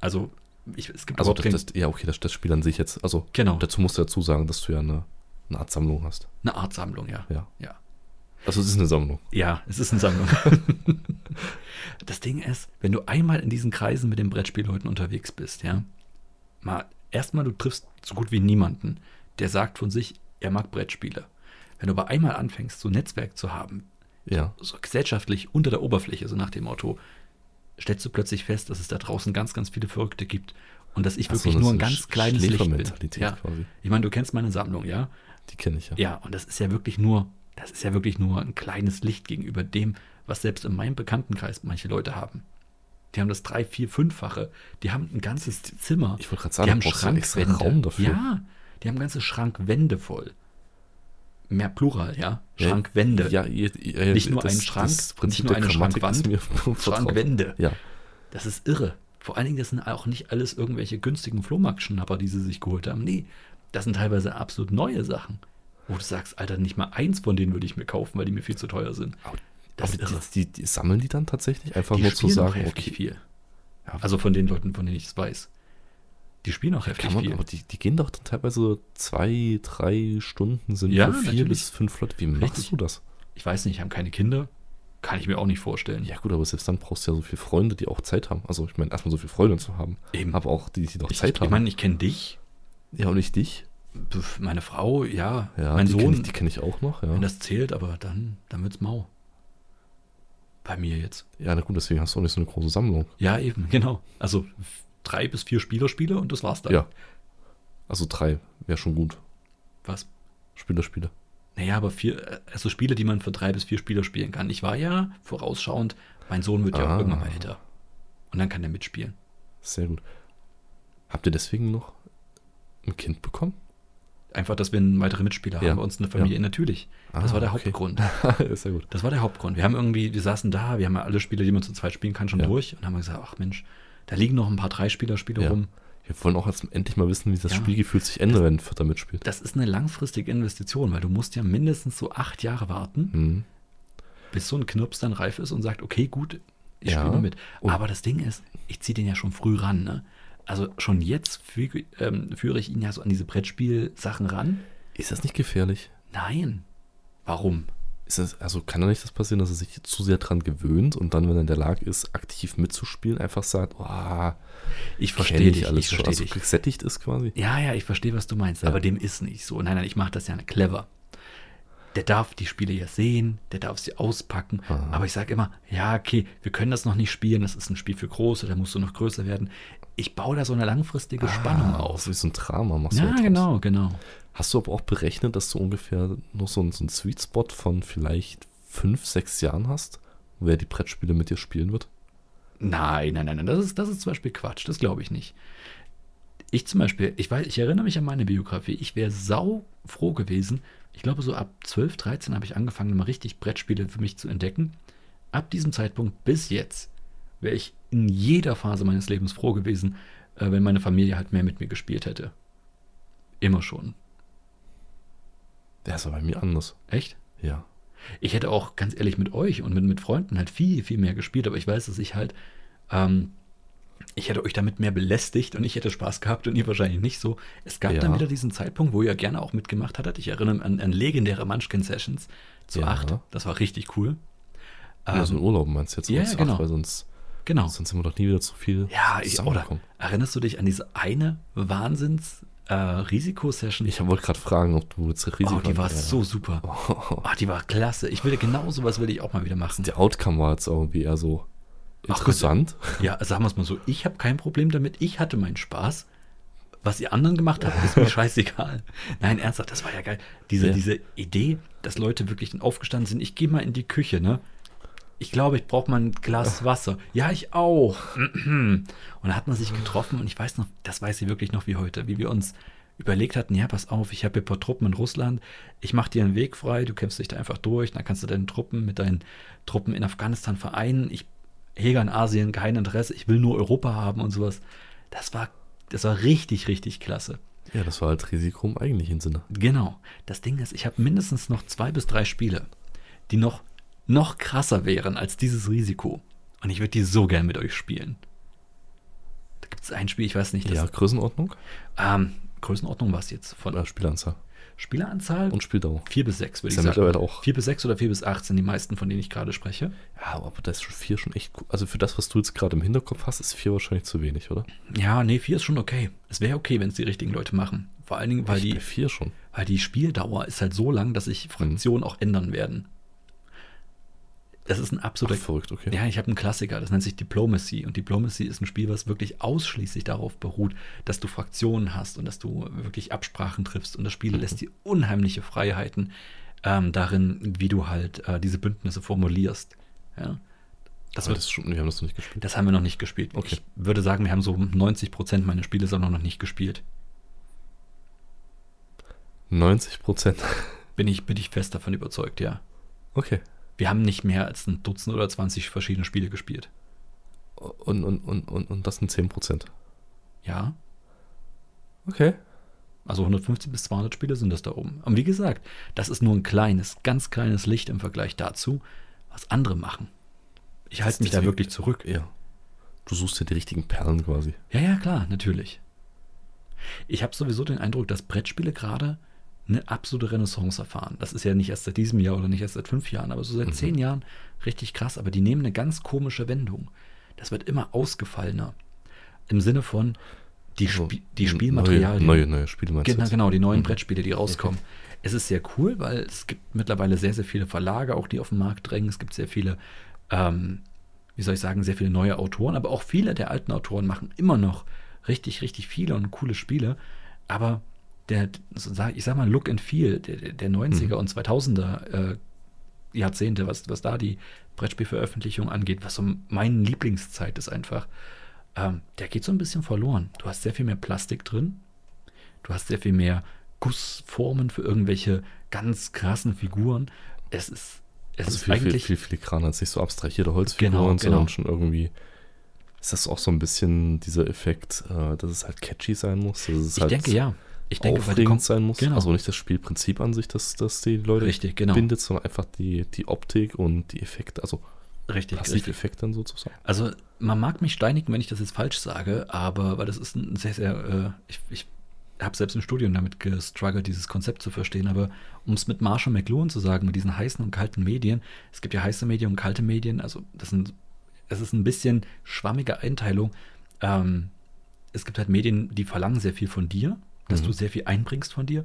Also, ich, es gibt Also das, das, ja, okay, das, das Spiel an sich jetzt, also Genau. dazu musst du dazu sagen, dass du ja eine, eine Art Sammlung hast. eine Art Sammlung, ja. Ja. Ja. Also es ist eine Sammlung. Ja, es ist eine Sammlung. das Ding ist, wenn du einmal in diesen Kreisen mit den Brettspielleuten unterwegs bist, ja, mal erstmal du triffst so gut wie niemanden, der sagt von sich, er mag Brettspiele. Wenn du aber einmal anfängst, so ein Netzwerk zu haben, Ja. so gesellschaftlich unter der Oberfläche, so nach dem Motto, stellst du plötzlich fest, dass es da draußen ganz, ganz viele Verrückte gibt und dass ich Ach so, wirklich das nur ein ganz kleines Licht bin. Ja. quasi. Ich meine, du kennst meine Sammlung, ja? Die kenne ich ja. Ja, und das ist ja wirklich nur, das ist ja wirklich nur ein kleines Licht gegenüber dem, was selbst in meinem Bekanntenkreis manche Leute haben. Die haben das drei, vier, fünffache. Die haben ein ganzes Zimmer. Ich wollte gerade die sagen, haben ja extra Schrankwände. Raum dafür. Ja, die haben ganze Schrankwände voll. Mehr Plural, ja. Schrankwände. Ja, ihr, ihr, Nicht nur das, ein Schrank, nicht nur eine Grammatik Schrankwand. Schrankwände. Ja, Das ist irre. Vor allen Dingen, das sind auch nicht alles irgendwelche günstigen Flohmarktschnapper, die sie sich geholt haben. Nee, das sind teilweise absolut neue Sachen. Wo du sagst, Alter, nicht mal eins von denen würde ich mir kaufen, weil die mir viel zu teuer sind. aber, Das aber ist irre. die, die, die sammeln die dann tatsächlich? Einfach Die nur zu sagen, okay. viel. Ja, Also von den Leuten, von denen ich es weiß. Die spielen auch heftig kann man, viel. aber die, die gehen doch dann teilweise zwei, drei Stunden, sind Ja, vier natürlich. bis fünf Leute. Wie machst Richtig. du das? Ich weiß nicht, haben keine Kinder. Kann ich mir auch nicht vorstellen. Ja gut, aber selbst dann brauchst du ja so viele Freunde, die auch Zeit haben. Also ich meine, erstmal so viele Freunde zu haben, Eben. aber auch die, die doch ich, Zeit ich haben. meine, ich kenne dich, ja, und nicht dich. meine Frau, ja, Ja, mein die Sohn, kenn ich, die kenne ich auch noch. Ja. wenn das zählt, aber dann, dann wird's mau. Bei mir jetzt. ja, na gut, deswegen hast du auch nicht so eine große Sammlung. Ja, eben, genau. Also drei bis vier Spieler-Spiele und das war's dann. Ja. Also drei wäre schon gut. Was? Spieler, Spieler. Naja, aber vier, also Spiele, die man für drei bis vier Spieler spielen kann. Ich war ja vorausschauend, mein Sohn wird ja Ah. auch irgendwann mal älter. Und dann kann er mitspielen. Sehr gut. Habt ihr deswegen noch ein Kind bekommen? Einfach, dass wir einen weiteren Mitspieler Ja, haben bei uns in der Familie. ja. Natürlich. Das Ah, war der okay. Hauptgrund. Sehr gut. Das war der Hauptgrund. Wir haben irgendwie, wir saßen da, wir haben ja alle Spiele, die man zu zweit spielen kann, schon Ja. durch und haben gesagt, ach Mensch, da liegen noch ein paar Dreispieler-Spiele Ja. rum. Wir wollen auch jetzt endlich mal wissen, wie das Ja. Spielgefühl sich ändert, wenn ein Vierter mitspielt. Das ist eine langfristige Investition, weil du musst ja mindestens so acht Jahre warten, Hm. bis so ein Knirps dann reif ist und sagt, okay, gut, ich Ja. spiele mal mit. Und- Aber das Ding ist, ich ziehe den ja schon früh ran. Ne? Also schon jetzt füge, ähm, führe ich ihn ja so an diese Brettspiel-Sachen ran. Ist das nicht gefährlich? Nein. Warum? Ist das, also kann da nicht das passieren, dass er sich zu sehr dran gewöhnt und dann, wenn er in der Lage ist, aktiv mitzuspielen, einfach sagt, oh, Ich verstehe dich, alles ich schon. verstehe Also dich. gesättigt ist quasi. Ja, ja, ich verstehe, was du meinst, Ja. aber dem ist nicht so. Nein, nein, ich mache das ja clever. der darf die Spiele ja sehen, der darf sie auspacken. Aha. Aber ich sage immer, ja, okay, wir können das noch nicht spielen, das ist ein Spiel für Große, da musst du noch größer werden. Ich baue da so eine langfristige Spannung Ah, auf. So wie so ein Drama machst du Ja, daraus. genau, genau. Hast du aber auch berechnet, dass du ungefähr noch so einen, so einen Sweet Spot von vielleicht fünf, sechs Jahren hast, wer die Brettspiele mit dir spielen wird? Nein, nein, nein, nein, das ist, das ist zum Beispiel Quatsch, das glaube ich nicht. Ich zum Beispiel, ich weiß, ich erinnere mich an meine Biografie, ich wäre sau froh gewesen. Ich glaube, so ab 12, 13 habe ich angefangen, mal richtig Brettspiele für mich zu entdecken. Ab diesem Zeitpunkt bis jetzt wäre ich in jeder Phase meines Lebens froh gewesen, äh, wenn meine Familie halt mehr mit mir gespielt hätte. Immer schon. Der ist aber bei mir anders. Echt? Ja. Ich hätte auch ganz ehrlich mit euch und mit, mit Freunden halt viel, viel mehr gespielt, aber ich weiß, dass ich halt, ähm, ich hätte euch damit mehr belästigt und ich hätte Spaß gehabt und ihr wahrscheinlich nicht so. Es gab Ja. dann wieder diesen Zeitpunkt, wo ihr gerne auch mitgemacht hattet. Ich erinnere mich an, an legendäre Munchkin-Sessions zu Ja. acht. Das war richtig cool. Ja, so Ähm, in Urlaub meinst du jetzt ja, genau. weil sonst, genau. sonst sind wir doch nie wieder zu viel Ja, ich, oder erinnerst du dich an diese eine Wahnsinns-Risiko-Session? Ich wollte gerade fragen, ob du jetzt Risiko oh, die war Ja. so super. Oh, Oh, die war klasse. Ich will genau sowas will ich auch mal wieder machen. der Outcome war jetzt irgendwie eher so Ach, interessant. Ja, sagen wir es mal so, ich habe kein Problem damit, ich hatte meinen Spaß. Was ihr anderen gemacht habt, ist mir scheißegal. Nein, ernsthaft, das war ja geil. Diese, Ja. diese Idee, dass Leute wirklich dann aufgestanden sind, ich gehe mal in die Küche, ne? Ich glaube, ich brauche mal ein Glas Wasser. Ja, ich auch. Und da hat man sich getroffen und ich weiß noch, das weiß ich wirklich noch wie heute, wie wir uns überlegt hatten, ja, pass auf, ich habe hier ein paar Truppen in Russland, ich mache dir einen Weg frei, du kämpfst dich da einfach durch, dann kannst du deine Truppen mit deinen Truppen in Afghanistan vereinen. Ich hege an Asien kein Interesse, ich will nur Europa haben und sowas. Das war, das war richtig, richtig klasse. Ja, das war halt Risiko im eigentlichen Sinne. Genau. Das Ding ist, ich habe mindestens noch zwei bis drei Spiele, die noch, noch krasser wären als dieses Risiko. Und ich würde die so gern mit euch spielen. Da gibt es ein Spiel, ich weiß nicht, das, Ja, Größenordnung, ähm, Größenordnung war es jetzt von äh, Spielanzahl Spieleranzahl? und Spieldauer. vier bis sechs, würde Ist ich ja sagen. mittlerweile auch. Vier bis sechs oder vier bis acht sind die meisten, von denen ich gerade spreche. Ja, aber das ist schon vier schon echt gut. Also für das, was du jetzt gerade im Hinterkopf hast, ist vier wahrscheinlich zu wenig, oder? Ja, nee, vier ist schon okay. Es wäre okay, wenn es die richtigen Leute machen. Vor allen Dingen, weil die, bei vier schon. weil die Spieldauer ist halt so lang, dass sich Mhm. Fraktionen auch ändern werden. Das ist ein Ach, absoluter verrückt, okay. Ja, ich habe einen Klassiker, das nennt sich Diplomacy. Und Diplomacy ist ein Spiel, was wirklich ausschließlich darauf beruht, dass du Fraktionen hast und dass du wirklich Absprachen triffst. Und das Spiel Mhm. lässt dir unheimliche Freiheiten ähm, darin, wie du halt äh, diese Bündnisse formulierst. Ja. Das, Das, wird, das schon, wir haben das noch nicht gespielt. das haben wir noch nicht gespielt. Okay. Ich würde sagen, wir haben so 90 Prozent meiner Spiele sind noch nicht gespielt. 90 Prozent. Bin ich, bin ich fest davon überzeugt, ja. Okay. Wir haben nicht mehr als ein Dutzend oder 20 verschiedene Spiele gespielt. Und, und, und, und, und das sind 10 Prozent. Ja, Okay. Also 150 bis 200 Spiele sind das da oben. Und wie gesagt, das ist nur ein kleines, ganz kleines Licht im Vergleich dazu, was andere machen. Ich halte mich da wirklich zurück. Ja. Du suchst ja die richtigen Perlen quasi. Ja, ja, klar, natürlich. Ich habe sowieso den Eindruck, dass Brettspiele gerade eine absolute Renaissance erfahren. Das ist ja nicht erst seit diesem Jahr oder nicht erst seit fünf Jahren, aber so seit Mhm. zehn Jahren richtig krass. Aber die nehmen eine ganz komische Wendung. Das wird immer ausgefallener. Im Sinne von, die, Also, Spi die Spielmaterialien. Neue, neue, neue Spiele meinst Genau, genau, die neuen Mhm. Brettspiele, die rauskommen. Es ist sehr cool, weil es gibt mittlerweile sehr, sehr viele Verlage, auch die auf den Markt drängen. Es gibt sehr viele, ähm, wie soll ich sagen, sehr viele neue Autoren, aber auch viele der alten Autoren machen immer noch richtig, richtig viele und coole Spiele. Aber der, ich sag mal, Look and Feel der, der- der 90er Mhm. und 2000er äh, Jahrzehnte, was, was da die Brettspielveröffentlichung angeht, was so meine Lieblingszeit ist einfach, ähm, der geht so ein bisschen verloren. Du hast sehr viel mehr Plastik drin. Du hast sehr viel mehr Gussformen für irgendwelche ganz krassen Figuren. Es ist, es Also ist viel, viel, eigentlich. viel filigraner als nicht so abstrahierte Holzfiguren, Genau, sondern genau. schon irgendwie. Ist das auch so ein bisschen dieser Effekt, äh, dass es halt catchy sein muss? Ich halt denke ja. Ich denke, aufregend sein muss. genau. Also nicht das Spielprinzip an sich, dass, dass die Leute Richtig, genau. bindet, sondern einfach die, die Optik und die Effekte, also richtig, richtig. Passiveffekte dann sozusagen. Also man mag mich steinigen, wenn ich das jetzt falsch sage, aber weil das ist ein sehr, sehr, äh, ich, ich habe selbst im Studium damit gestruggelt, dieses Konzept zu verstehen, aber um es mit Marshall McLuhan zu sagen, mit diesen heißen und kalten Medien, es gibt ja heiße Medien und kalte Medien, also das sind, es ist ein bisschen schwammige Einteilung. Ähm, es gibt halt Medien, die verlangen sehr viel von dir, dass Mhm. du sehr viel einbringst von dir.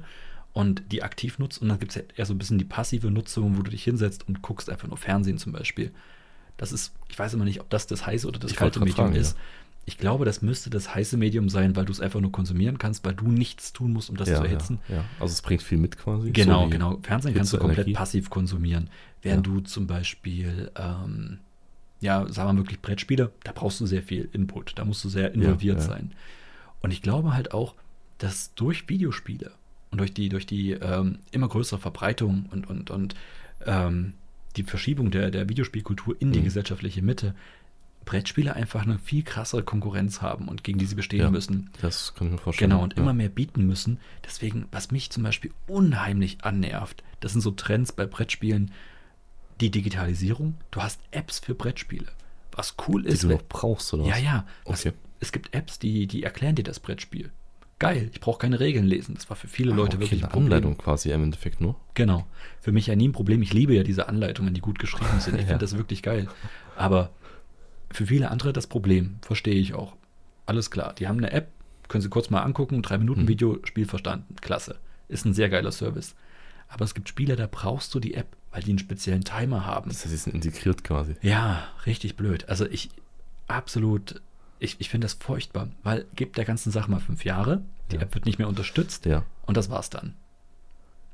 und die aktiv nutzt. Und dann gibt es ja eher so ein bisschen die passive Nutzung, wo du dich hinsetzt und guckst einfach nur Fernsehen zum Beispiel. Das ist, ich weiß immer nicht, ob das das heiße oder das Ich kalte Medium fragen, ist. Ich glaube, das müsste das heiße Medium sein, weil du es einfach nur konsumieren kannst, weil du nichts tun musst, um das ja, zu erhitzen. Ja, ja. Also es bringt viel mit quasi. Genau, so genau. Fernsehen kannst du komplett Energie. passiv konsumieren. Während Ja. du zum Beispiel, ähm, ja, sagen wir mal wirklich Brettspiele, da brauchst du sehr viel Input. Da musst du sehr involviert ja. sein. Und ich glaube halt auch, dass durch Videospiele und durch die, durch die ähm, immer größere Verbreitung und, und, und ähm, die Verschiebung der, der Videospielkultur in die Mhm. gesellschaftliche Mitte, Brettspiele einfach eine viel krassere Konkurrenz haben und gegen die sie bestehen Ja. müssen. Das kann ich mir vorstellen. Genau, und ja. immer mehr bieten müssen. Deswegen, was mich zum Beispiel unheimlich annervt, das sind so Trends bei Brettspielen, die Digitalisierung. Du hast Apps für Brettspiele. Was cool Die ist. du wenn- noch brauchst, oder ja, ja. Okay. Es gibt Apps, die, die erklären dir das Brettspiel. Geil, ich brauche keine Regeln lesen. Das war für viele Ah, Leute okay, wirklich ein eine Problem. Anleitung quasi im Endeffekt nur. Genau. Für mich ja nie ein Problem. Ich liebe ja diese Anleitungen, die gut geschrieben sind. Ich Ja. finde das wirklich geil. Aber für viele andere das Problem, verstehe ich auch. Alles klar. Die haben eine App, können sie kurz mal angucken, drei Minuten Mhm. Video, Spiel verstanden. Klasse. Ist ein sehr geiler Service. Aber es gibt Spiele, da brauchst du die App, weil die einen speziellen Timer haben. Das heißt, sie sind integriert quasi. Ja, richtig blöd. Also ich absolut, ich, ich finde das furchtbar, weil gibt der ganzen Sache mal fünf Jahre, die Ja. App wird nicht mehr unterstützt Ja. und das war's dann.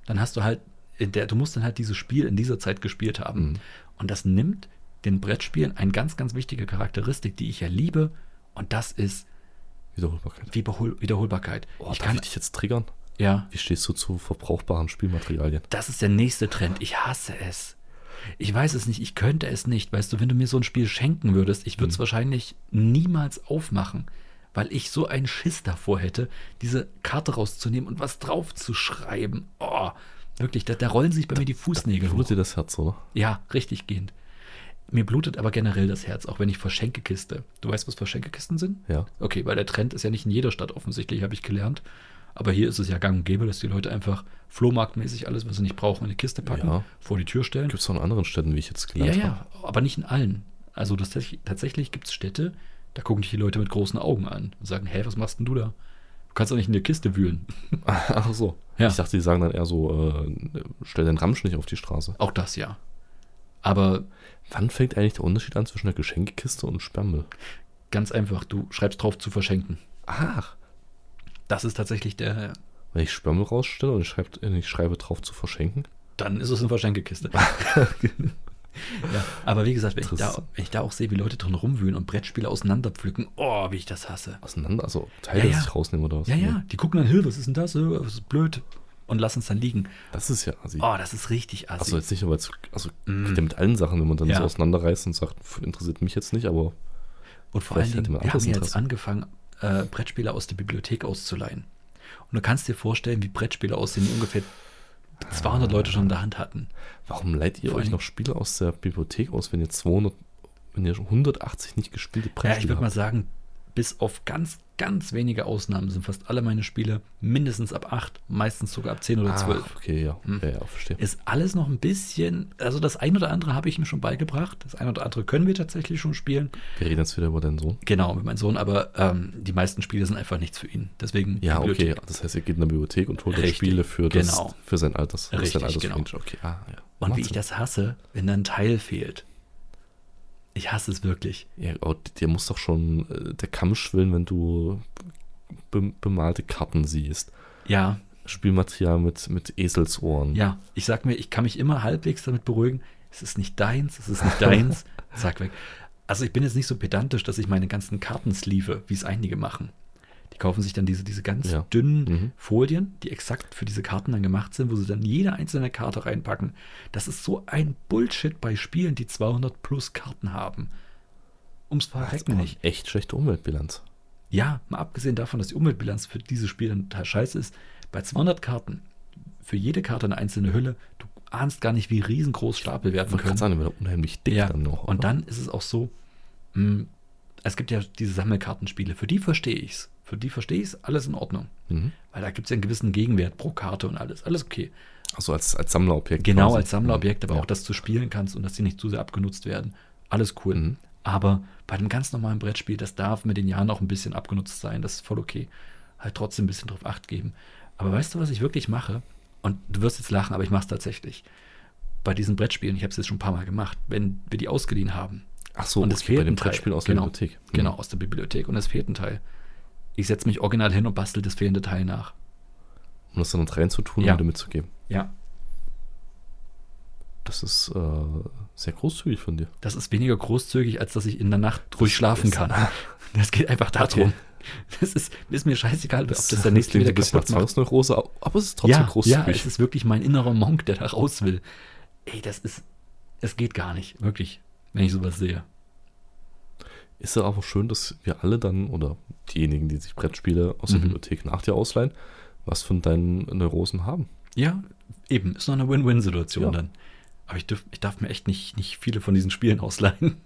Dann hast du halt, in der, du musst dann halt dieses Spiel in dieser Zeit gespielt haben. Mhm. Und das nimmt den Brettspielen eine ganz, ganz wichtige Charakteristik, die ich ja liebe, und das ist Wiederholbarkeit. Wiederhol Wiederholbarkeit. Oh, ich kann, ich dich jetzt triggern? ja, Wie stehst du zu verbrauchbaren Spielmaterialien? das ist der nächste Trend. Ich hasse es. Ich weiß es nicht, ich könnte es nicht. Weißt du, wenn du mir so ein Spiel schenken würdest, ich würde es Mhm. wahrscheinlich niemals aufmachen, weil ich so einen Schiss davor hätte, diese Karte rauszunehmen und was drauf zu schreiben. Oh, wirklich, da, da rollen sich bei mir die Fußnägel hoch. Blutet dir das Herz, oder? Ja, richtig gehend. Mir blutet aber generell das Herz, auch wenn ich Verschenkekiste. Du weißt, was Verschenkekisten sind? Ja. Okay, weil der Trend ist ja nicht in jeder Stadt offensichtlich, habe ich gelernt. Aber hier ist es ja gang und gäbe, dass die Leute einfach flohmarktmäßig alles, was sie nicht brauchen, in eine Kiste packen, Ja. vor die Tür stellen. Gibt es auch in anderen Städten, wie ich jetzt Ja, gelernt ja, aber nicht in allen. Also das, tatsächlich gibt es Städte, da gucken dich die Leute mit großen Augen an und sagen, hä, was machst denn du da? Du kannst doch nicht in der Kiste wühlen. habe. Ach so. Ja. Ich dachte, die sagen dann eher so, äh, stell den Ramsch nicht auf die Straße. Auch das ja. Aber Wann fängt eigentlich der Unterschied an zwischen einer Geschenkekiste und Sperrmüll? ganz einfach, du schreibst drauf zu verschenken. Ach. Das ist tatsächlich der, Wenn ich Sperrmüll rausstelle und ich schreibe, ich schreibe drauf zu verschenken. dann ist es eine Verschenkekiste. ja, aber wie gesagt, wenn ich, da, wenn ich da auch sehe, wie Leute drin rumwühlen und Brettspiele auseinanderpflücken, oh, wie ich das hasse. Auseinander, also Teile Ja, ja. sich rausnehmen oder was? Ja, ja, die gucken dann, was ist denn das? Was ist blöd? Und lassen es dann liegen. Das ist ja assi. Oh, das ist richtig assi. also jetzt nicht nur, weil es, also Mm. mit allen Sachen, wenn man dann Ja. so auseinanderreißt und sagt, interessiert mich jetzt nicht, aber Und vor allen Dingen, wir haben jetzt angefangen, äh, Brettspiele aus der Bibliothek auszuleihen. Und du kannst dir vorstellen, wie Brettspiele aussehen, die ungefähr 200 Leute schon in der Hand hatten. warum leiht ihr euch noch Spiele aus der Bibliothek aus, wenn ihr 200, wenn ihr 180 nicht gespielte Ja, ich Brettspiele würde mal habt? sagen, bis auf ganz, ganz wenige Ausnahmen sind fast alle meine Spiele mindestens ab 8, meistens sogar ab 10 oder 12. Ah, okay, ja. Hm. Ja, ja, verstehe. Ist alles noch ein bisschen, also das ein oder andere habe ich ihm schon beigebracht. Das ein oder andere können wir tatsächlich schon spielen. Wir reden jetzt wieder über deinen Sohn. Genau, mit meinem Sohn, aber ähm, die meisten Spiele sind einfach nichts für ihn. Deswegen Ja, okay. Bibliothek. Das heißt, ihr geht in der Bibliothek und holt Richtig, Spiele für, das, genau. für sein Alters. für Richtig, sein Altersrange. genau. Okay, ah, ja. Und Macht wie ich Sinn. das hasse, wenn dann ein Teil fehlt. Ich hasse es wirklich. Ja, aber dir muss doch schon äh, der Kamm schwillen, wenn du be bemalte Karten siehst. Ja, Spielmaterial mit, mit Eselsohren. ja. Ich sag mir, ich kann mich immer halbwegs damit beruhigen. Es ist nicht deins, es ist nicht deins. Zack, weg. Also ich bin jetzt nicht so pedantisch, dass ich meine ganzen Karten sleeve, wie es einige machen. Die kaufen sich dann diese, diese ganz Ja. dünnen Mhm. Folien, die exakt für diese Karten dann gemacht sind, wo sie dann jede einzelne Karte reinpacken. Das ist so ein Bullshit bei Spielen, die 200 plus Karten haben. Ums Verrecken nicht. Echt schlechte Umweltbilanz. Ja, mal abgesehen davon, dass die Umweltbilanz für dieses Spiel dann total scheiße ist. Bei 200 Karten, für jede Karte eine einzelne Hülle, du ahnst gar nicht, wie riesengroß Stapel werden Ich können. sagen, wird unheimlich dick ja, dann noch. und oder? dann ist es auch so, mh, es gibt ja diese Sammelkartenspiele, für die verstehe ich's. Für die verstehe ich's, alles in Ordnung. Mhm. Weil da gibt es ja einen gewissen Gegenwert pro Karte und alles. Alles okay. Also als, als Sammlerobjekt. Genau, quasi. als Sammlerobjekt, aber Ja. auch, dass du spielen kannst und dass die nicht zu sehr abgenutzt werden. Alles cool. Mhm. Aber bei einem ganz normalen Brettspiel, das darf mit den Jahren auch ein bisschen abgenutzt sein. Das ist voll okay. Halt trotzdem ein bisschen drauf Acht geben. Aber weißt du, was ich wirklich mache? Und du wirst jetzt lachen, aber ich mache es tatsächlich. Bei diesen Brettspielen, ich habe es jetzt schon ein paar Mal gemacht, wenn wir die ausgeliehen haben. Ach so, und es okay, fehlt bei dem. Brettspiel aus genau, der Bibliothek. Mhm. Genau, aus der Bibliothek. Und es fehlt ein Teil. Ich setze mich original hin und bastel das fehlende Teil nach. Um das dann reinzutun Ja. und mitzugeben. Ja. Das ist äh, sehr großzügig von dir. Das ist weniger großzügig, als dass ich in der Nacht ruhig schlafen ist- kann. Das geht einfach darum. Okay. Das ist, ist mir scheißegal, ob das der nächste wieder kaputt macht. Zwangsneurose, aber es ist trotzdem Ja, großzügig. ja, es ist wirklich mein innerer Monk, der da raus will. Ey, das ist, es geht gar nicht, wirklich, wenn ich sowas sehe. Ist ja aber schön, dass wir alle dann, oder diejenigen, die sich Brettspiele aus der Mhm. Bibliothek nach dir ausleihen, was von deinen Neurosen haben. Ja, eben, ist noch eine Win-Win-Situation Ja. dann. Aber ich, dürf, ich darf mir echt nicht, nicht viele von diesen Spielen ausleihen.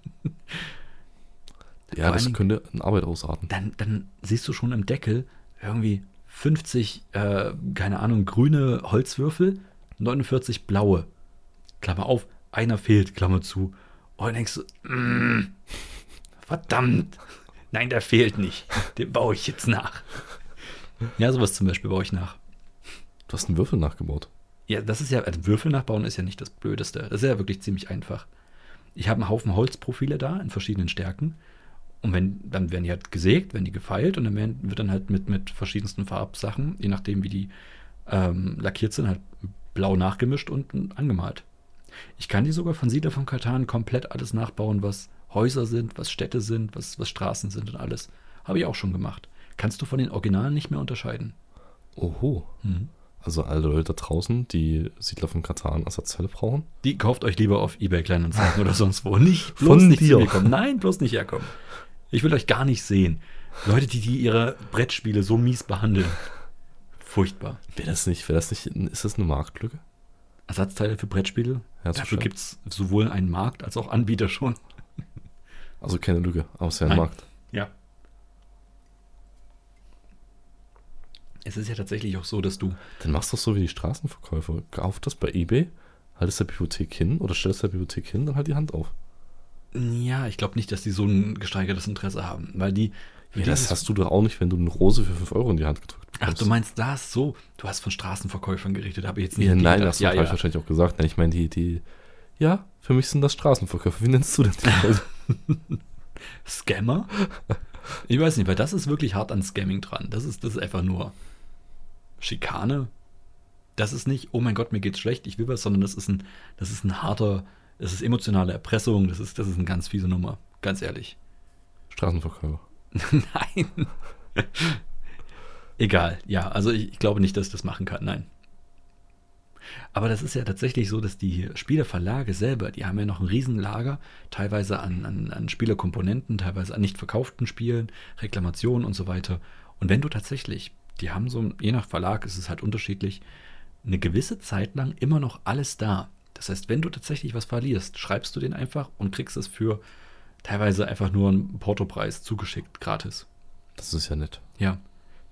Ja, Vor das könnte in Arbeit ausarten. Dann, dann siehst du schon im Deckel irgendwie 50, äh, keine Ahnung, grüne Holzwürfel, 49 blaue. Klammer auf, einer fehlt, Klammer zu. Und dann denkst du, mm, verdammt, nein, der fehlt nicht. Den baue ich jetzt nach. Ja, sowas zum Beispiel baue ich nach. Du hast einen Würfel nachgebaut. Ja, das ist ja, also Würfel nachbauen ist ja nicht das Blödeste. Das ist ja wirklich ziemlich einfach. Ich habe einen Haufen Holzprofile da in verschiedenen Stärken. Und wenn, dann werden die halt gesägt, werden die gefeilt und dann werden, wird dann halt mit, mit verschiedensten Farbsachen, je nachdem wie die ähm, lackiert sind, halt blau nachgemischt und, und angemalt. Ich kann die sogar von Siedler von Katan komplett alles nachbauen, was Häuser sind, was Städte sind, was, was Straßen sind und alles. Habe ich auch schon gemacht. Kannst du von den Originalen nicht mehr unterscheiden. Oho. Mhm. Also alle Leute da draußen, die Siedler von Katan Ersatzteile brauchen. Die kauft euch lieber auf eBay Kleinanzeigen oder sonst wo. Nicht Von bloß nicht dir. zu mir kommen. Nein, bloß nicht herkommen. Ich will euch gar nicht sehen. Leute, die, die ihre Brettspiele so mies behandeln. Furchtbar. Wäre das nicht, wäre das nicht, ist das eine Marktlücke? Ersatzteile für Brettspiele? Dafür Herzustellen? gibt es sowohl einen Markt als auch Anbieter schon. Also keine es ist ja. Ja. Es ist ja tatsächlich auch so, dass du. Dann machst du doch so wie die Straßenverkäufer. Kauf das bei Ebay, halt es der Bibliothek hin oder stell es der Bibliothek hin, dann halt die Hand auf. Ja, ich glaube nicht, dass die so ein gesteigertes Interesse haben. Weil die. Ja, das hast du doch auch nicht, wenn du eine Rose für 5 Euro in die Hand gedrückt Ach, bekommst. du meinst das so? Du hast von Straßenverkäufern geredet, habe ich jetzt nicht Ja, nein, das hast du falsch wahrscheinlich auch gesagt. Nein, ich meine, die, die, ja, für mich sind das Straßenverkäufer. Wie nennst du denn die Leute? Scammer? Ich weiß nicht, weil das ist wirklich hart an Scamming dran. Das ist, das ist einfach nur Schikane. Das ist nicht, oh mein Gott, mir geht's schlecht, ich will was, sondern das ist ein, das ist ein harter, das ist emotionale Erpressung, das ist, das ist eine ganz fiese Nummer, ganz ehrlich. Straßenverkäufer. Nein. Egal, ja, also ich, ich glaube nicht, dass ich das machen kann, nein. Aber das ist ja tatsächlich so, dass die Spieleverlage selber, die haben ja noch ein Riesenlager, teilweise an, an, an Spielekomponenten, teilweise an nicht verkauften Spielen, Reklamationen und so weiter. Und wenn du tatsächlich, die haben so, je nach Verlag ist es halt unterschiedlich, eine gewisse Zeit lang immer noch alles da. Das heißt, wenn du tatsächlich was verlierst, schreibst du den einfach und kriegst es für teilweise einfach nur einen Portopreis zugeschickt, gratis. Das ist ja nett. Ja.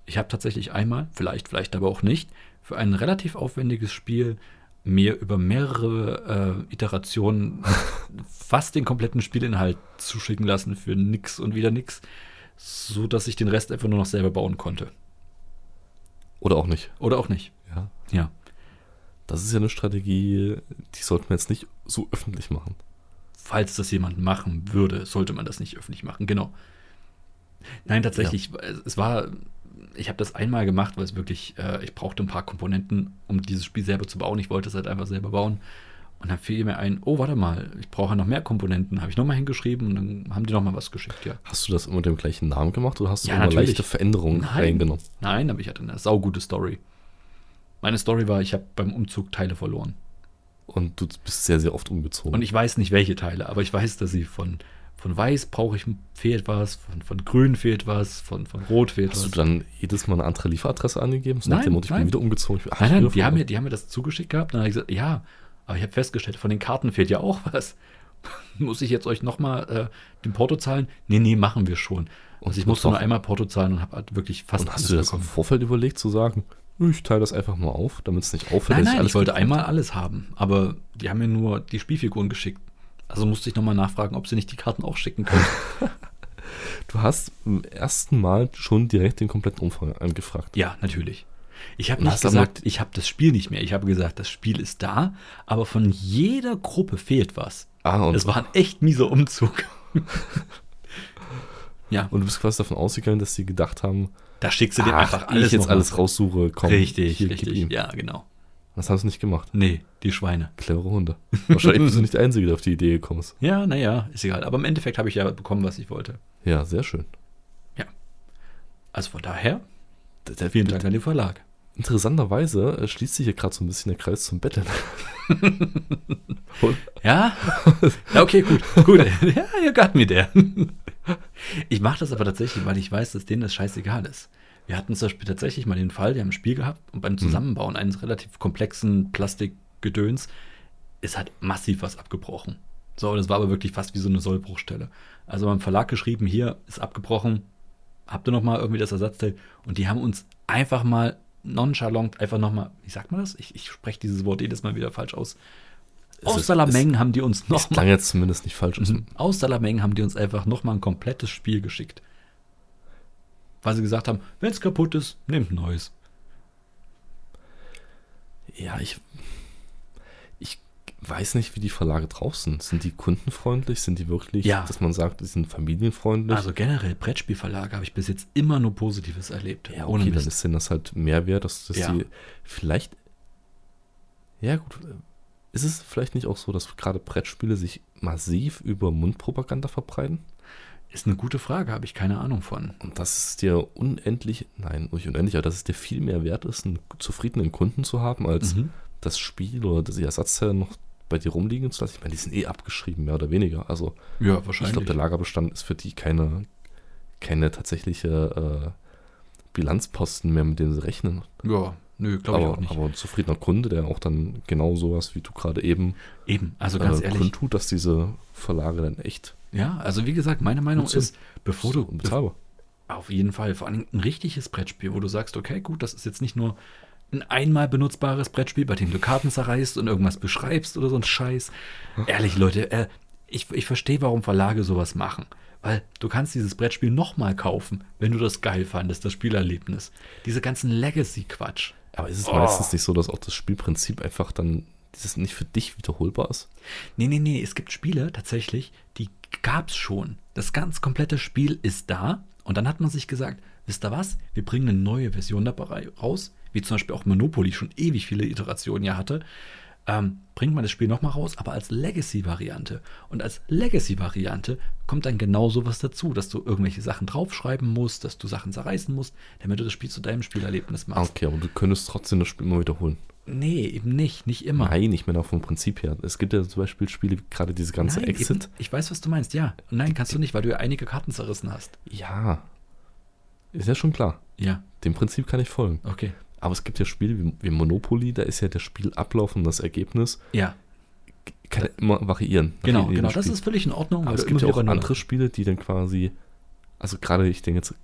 Ich habe tatsächlich einmal, vielleicht, vielleicht aber auch nicht, für ein relativ aufwendiges Spiel mir über mehrere äh, Iterationen fast den kompletten Spielinhalt zuschicken lassen für nix und wieder nix, so dass ich den Rest einfach nur noch selber bauen konnte. Oder auch nicht. Oder auch nicht. Ja. Ja. Das ist ja eine Strategie, die sollte man jetzt nicht so öffentlich machen. Falls das jemand machen würde, sollte man das nicht öffentlich machen. Genau. Nein, tatsächlich, es- es war, ich habe das einmal gemacht, weil es wirklich, äh, ich brauchte ein paar Komponenten, um dieses Spiel selber zu bauen. Ich wollte es halt einfach selber bauen. Und dann fiel mir ein, oh, warte mal, ich brauche noch mehr Komponenten. Habe ich nochmal hingeschrieben und dann haben die nochmal was geschickt, ja. Hast du das immer mit dem gleichen Namen gemacht oder hast du Ja, immer natürlich. leichte Veränderungen Nein. reingenommen? Nein, aber ich hatte eine saugute Story. Meine Story war, ich habe beim Umzug Teile verloren. Und du bist sehr, sehr oft umgezogen. Und ich weiß nicht, welche Teile, aber ich weiß, dass sie von, von weiß brauche ich, fehlt was, von, von grün fehlt was, von, von rot fehlt Hast was. du dann jedes Mal eine andere Lieferadresse angegeben? So Nein, dem Motto, ich nein. bin wieder umgezogen. Ich bin, ach, Nein, ich nein, die haben, mir, die haben mir das zugeschickt gehabt. Dann habe ich gesagt, ja, aber ich habe festgestellt, von den Karten fehlt ja auch was. Muss ich jetzt euch nochmal äh, den Porto zahlen? Nee, nee, machen wir schon. Und Also ich musste nur einmal Porto zahlen und habe halt wirklich fast Und hast du das im Vorfeld überlegt zu sagen, ich teile das einfach mal auf, damit es nicht auffällt, Nein, nein, ich wollte mitkomme? einmal alles haben, aber die haben mir nur die Spielfiguren geschickt. Also musste ich nochmal nachfragen, ob sie nicht die Karten auch schicken können. Du hast im ersten Mal schon direkt den kompletten Umfang angefragt. ja, natürlich. Ich habe nicht gesagt, ich habe das Spiel nicht mehr. Ich habe gesagt, das Spiel ist da, aber von jeder Gruppe fehlt was. Ah, und, Es war ein echt mieser Umzug. ja, und du bist quasi davon ausgegangen, dass sie gedacht haben, da schickst du dir ach, einfach alles ich jetzt alles raussuche, komm, Richtig, richtig. Ja, genau. Das haben sie nicht gemacht. Nee, die Schweine. Clevere Hunde. Wahrscheinlich bist du nicht der Einzige, der auf die Idee gekommen ist. Ja, naja, ist egal. Aber im Endeffekt habe ich ja bekommen, was ich wollte. Ja, sehr schön. Also von daher, Der, der, vielen Dank an den Verlag. Interessanterweise äh, schließt sich hier gerade so ein bisschen der Kreis zum Betteln. Ja? ja okay, gut. Gut. Ja, you got me there. Ich mache das aber tatsächlich, weil ich weiß, dass denen das scheißegal ist. Wir hatten zum Beispiel tatsächlich mal den Fall, wir haben ein Spiel gehabt und beim Zusammenbauen eines relativ komplexen Plastikgedöns ist halt massiv was abgebrochen. So, das war aber wirklich fast wie so eine Sollbruchstelle. Also beim Verlag geschrieben, hier ist abgebrochen, habt ihr noch mal irgendwie das Ersatzteil? Und die haben uns einfach mal nonchalant, einfach noch mal, wie sagt man das? Ich, ich spreche dieses Wort jedes Mal wieder falsch aus. Es Aus ist- Salameng haben die uns Es noch klang jetzt zumindest nicht falsch. Mhm. Aus Salameng haben die uns einfach nochmal ein komplettes Spiel geschickt. Weil sie gesagt haben, wenn es kaputt ist, nehmt ein neues. Ja, ich, ich weiß nicht, wie die Verlage drauf sind. Sind die kundenfreundlich? Sind die wirklich, Ja. dass man sagt, die sind familienfreundlich? Also generell Brettspielverlage habe ich bis jetzt immer nur Positives erlebt. ja, ohne okay, dann Mist. ist denn das halt mehr wert, dass, dass Ja. die vielleicht. Ja, gut. Ist es vielleicht nicht auch so, dass gerade Brettspiele sich massiv über Mundpropaganda verbreiten? Ist eine gute Frage, habe ich keine Ahnung von. Und dass es dir unendlich, nein, nicht unendlich, aber dass es dir viel mehr wert ist, einen zufriedenen Kunden zu haben, als Mhm. das Spiel oder die Ersatzteile noch bei dir rumliegen zu lassen. Ich meine, die sind eh abgeschrieben, mehr oder weniger. Also Ja, ich wahrscheinlich. glaube, der Lagerbestand ist für die keine, keine tatsächliche äh, Bilanzposten mehr, mit denen sie rechnen. ja, nö, glaube ich auch nicht. aber ein zufriedener Kunde, der auch dann genau sowas, wie du gerade eben Eben, also ganz äh, ehrlich. kundtut, dass diese Verlage dann echt Ja, also wie gesagt, meine Meinung ist, bevor du, unbezahlbar. Auf jeden Fall. Vor allem ein richtiges Brettspiel, wo du sagst, okay, gut, das ist jetzt nicht nur ein einmal benutzbares Brettspiel, bei dem du Karten zerreißt und irgendwas beschreibst oder so ein Scheiß. Ehrlich, Leute, äh, ich, ich verstehe, warum Verlage sowas machen. Weil du kannst dieses Brettspiel nochmal kaufen, wenn du das geil fandest, das Spielerlebnis. Diese ganzen Legacy-Quatsch. Aber ist es Oh. meistens nicht so, dass auch das Spielprinzip einfach dann dieses nicht für dich wiederholbar ist? Nee, nee, nee, es gibt Spiele tatsächlich, die gab's schon. Das ganz komplette Spiel ist da und dann hat man sich gesagt, wisst ihr was, wir bringen eine neue Version dabei raus, wie zum Beispiel auch Monopoly schon ewig viele Iterationen ja hatte. Ähm, bringt man das Spiel nochmal raus, aber als Legacy-Variante. Und als Legacy-Variante kommt dann genau sowas dazu, dass du irgendwelche Sachen draufschreiben musst, dass du Sachen zerreißen musst, damit du das Spiel zu deinem Spielerlebnis machst. okay, aber du könntest trotzdem das Spiel immer wiederholen. Nee, eben nicht, nicht immer. Nein, nicht mehr vom Prinzip her. Es gibt ja zum Beispiel Spiele, wie gerade diese ganze Nein, Exit. Eben, ich weiß, was du meinst, ja. Und nein, kannst du nicht, weil du ja einige Karten zerrissen hast. Ja, ist ja schon klar. Ja, Dem Prinzip kann ich folgen. okay. Aber es gibt ja Spiele wie, wie Monopoly, da ist ja der Spielablauf und das Ergebnis Ja, kann ja immer variieren. genau, genau. Das Spiel. ist völlig in Ordnung. Aber es gibt ja auch andere Spiele, die dann quasi, also gerade ich denke jetzt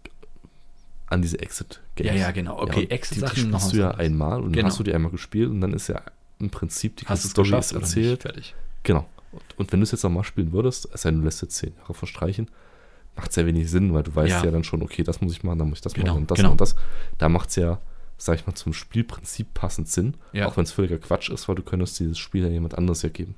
an diese Exit-Games. Ja, ja, genau. Okay, und Exit-Sachen Die, die spielst du ja anderes. einmal und Genau. dann hast du die einmal gespielt und dann ist ja im Prinzip die es Story ist erzählt. Fertig. Genau. Und, und wenn du es jetzt nochmal spielen würdest, es sei denn, du lässt jetzt zehn Jahre verstreichen, macht es ja wenig Sinn, weil du weißt Ja. ja. dann schon, okay, das muss ich machen, dann muss ich das Genau, machen und das genau. und das. Da macht es ja, sag ich mal, zum Spielprinzip passend Sinn, Ja. auch wenn es völliger Quatsch ist, weil du könntest dieses Spiel ja jemand anderes ja geben.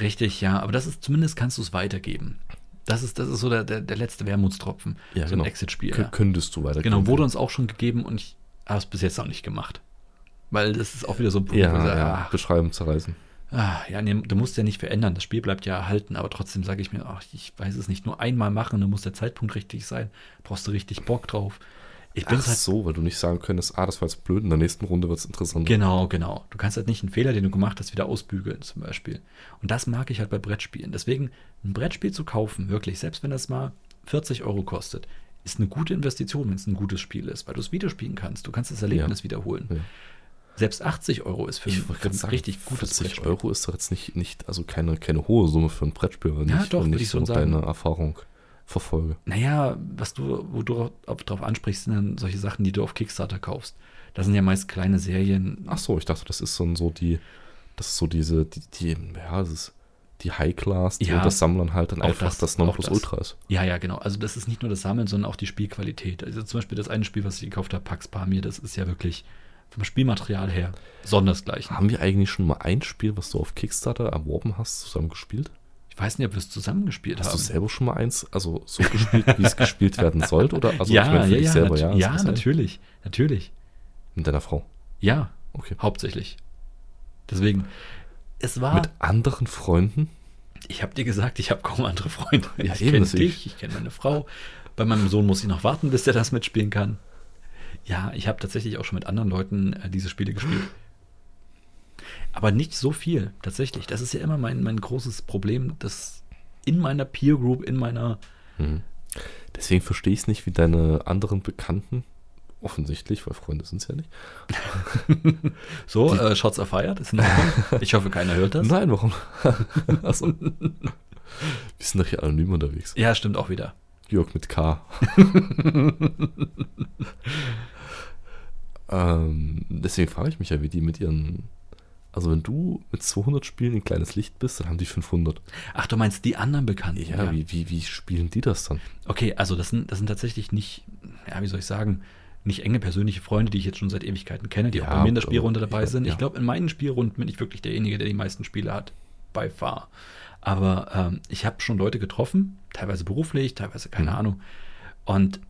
Richtig, ja. Aber das ist, zumindest kannst du es weitergeben. Das ist, das ist so der, der, der letzte Wermutstropfen. Ja, so genau. ein Exit-Spiel. Kö- Ja. Könntest du weitergeben. Genau, wurde uns auch schon gegeben und ich habe es bis jetzt noch nicht gemacht. Weil das ist auch wieder so ein Punkt, ja, wo ich sage, ja, ah, beschreiben, zerreißen. Ah, ja, nee, du musst ja nicht verändern. Das Spiel bleibt ja erhalten, aber trotzdem sage ich mir, ach, ich weiß es nicht, nur einmal machen, dann muss der Zeitpunkt richtig sein. Brauchst du richtig Bock drauf. Ich bin Ach halt so, weil du nicht sagen könntest, ah, das war jetzt blöd, in der nächsten Runde wird es interessant. Genau, genau. Du kannst halt nicht einen Fehler, den du gemacht hast, wieder ausbügeln, zum Beispiel. Und das mag ich halt bei Brettspielen. Deswegen, ein Brettspiel zu kaufen, wirklich, selbst wenn das mal 40 Euro kostet, ist eine gute Investition, wenn es ein gutes Spiel ist, weil du es wieder spielen kannst. Du kannst das Erlebnis wiederholen. Ja. Selbst 80 Euro ist für, Ich für ein sagen, richtig gutes 40 Brettspiel. Euro ist doch jetzt nicht, nicht also keine, keine hohe Summe für ein Brettspiel, wenn Ja, doch, wenn würde ich so sagen. deine Erfahrung verfolge. Naja, was du, wo du darauf ansprichst, sind dann solche Sachen, die du auf Kickstarter kaufst. Das sind ja meist kleine Serien. Ach so, ich dachte, das ist so, so die, das ist so diese, die, die ja, das ist die High Class, die Ja, das Sammlern halt dann einfach das, das, Nonplusultra ist. Ja, ja, genau. Also das ist nicht nur das Sammeln, sondern auch die Spielqualität. Also zum Beispiel das eine Spiel, was ich gekauft habe, Pax Pamir, das ist ja wirklich vom Spielmaterial her sondersgleichen. Haben wir eigentlich schon mal ein Spiel, was du auf Kickstarter erworben hast, zusammen gespielt? Ich weiß nicht, ob wir es zusammengespielt Hast haben. du selber schon mal eins, also so gespielt, wie es gespielt werden sollte? Oder also ja, ich meine für ja, dich ja, selber, nat- ja. ja, das ist natürlich, natürlich. Mit deiner Frau. Ja, Okay. hauptsächlich. Deswegen, es war, Mit anderen Freunden? ich habe dir gesagt, ich habe kaum andere Freunde. Ja, ich kenne dich, ich kenne meine Frau. Bei meinem Sohn muss ich noch warten, bis der das mitspielen kann. Ja, ich habe tatsächlich auch schon mit anderen Leuten äh, diese Spiele gespielt. Aber nicht so viel, tatsächlich. Das ist ja immer mein, mein großes Problem, dass in meiner Peer Group, in meiner Mhm. Deswegen verstehe ich es nicht, wie deine anderen Bekannten, offensichtlich, weil Freunde sind es ja nicht. So, äh, Shots are fired, ist in Ordnung. Ich hoffe, keiner hört das. Nein, warum? Achso. Wir sind doch hier anonym unterwegs. Ja, stimmt auch wieder. Jörg mit K. ähm, deswegen frage ich mich ja, wie die mit ihren. Also, wenn du mit 200 Spielen ein kleines Licht bist, dann haben die 500. Ach, du meinst die anderen Bekannten? Ja, Wie, wie, wie spielen die das dann? Okay, also das sind, das sind tatsächlich nicht, ja, wie soll ich sagen, nicht enge persönliche Freunde, die ich jetzt schon seit Ewigkeiten kenne, die Ja, auch bei mir in der Spielrunde dabei ja, sind. ja. Ich glaube, in meinen Spielrunden bin ich wirklich derjenige, der die meisten Spiele hat. By far. Aber ähm, ich habe schon Leute getroffen, teilweise beruflich, teilweise keine Mhm. Ahnung. Und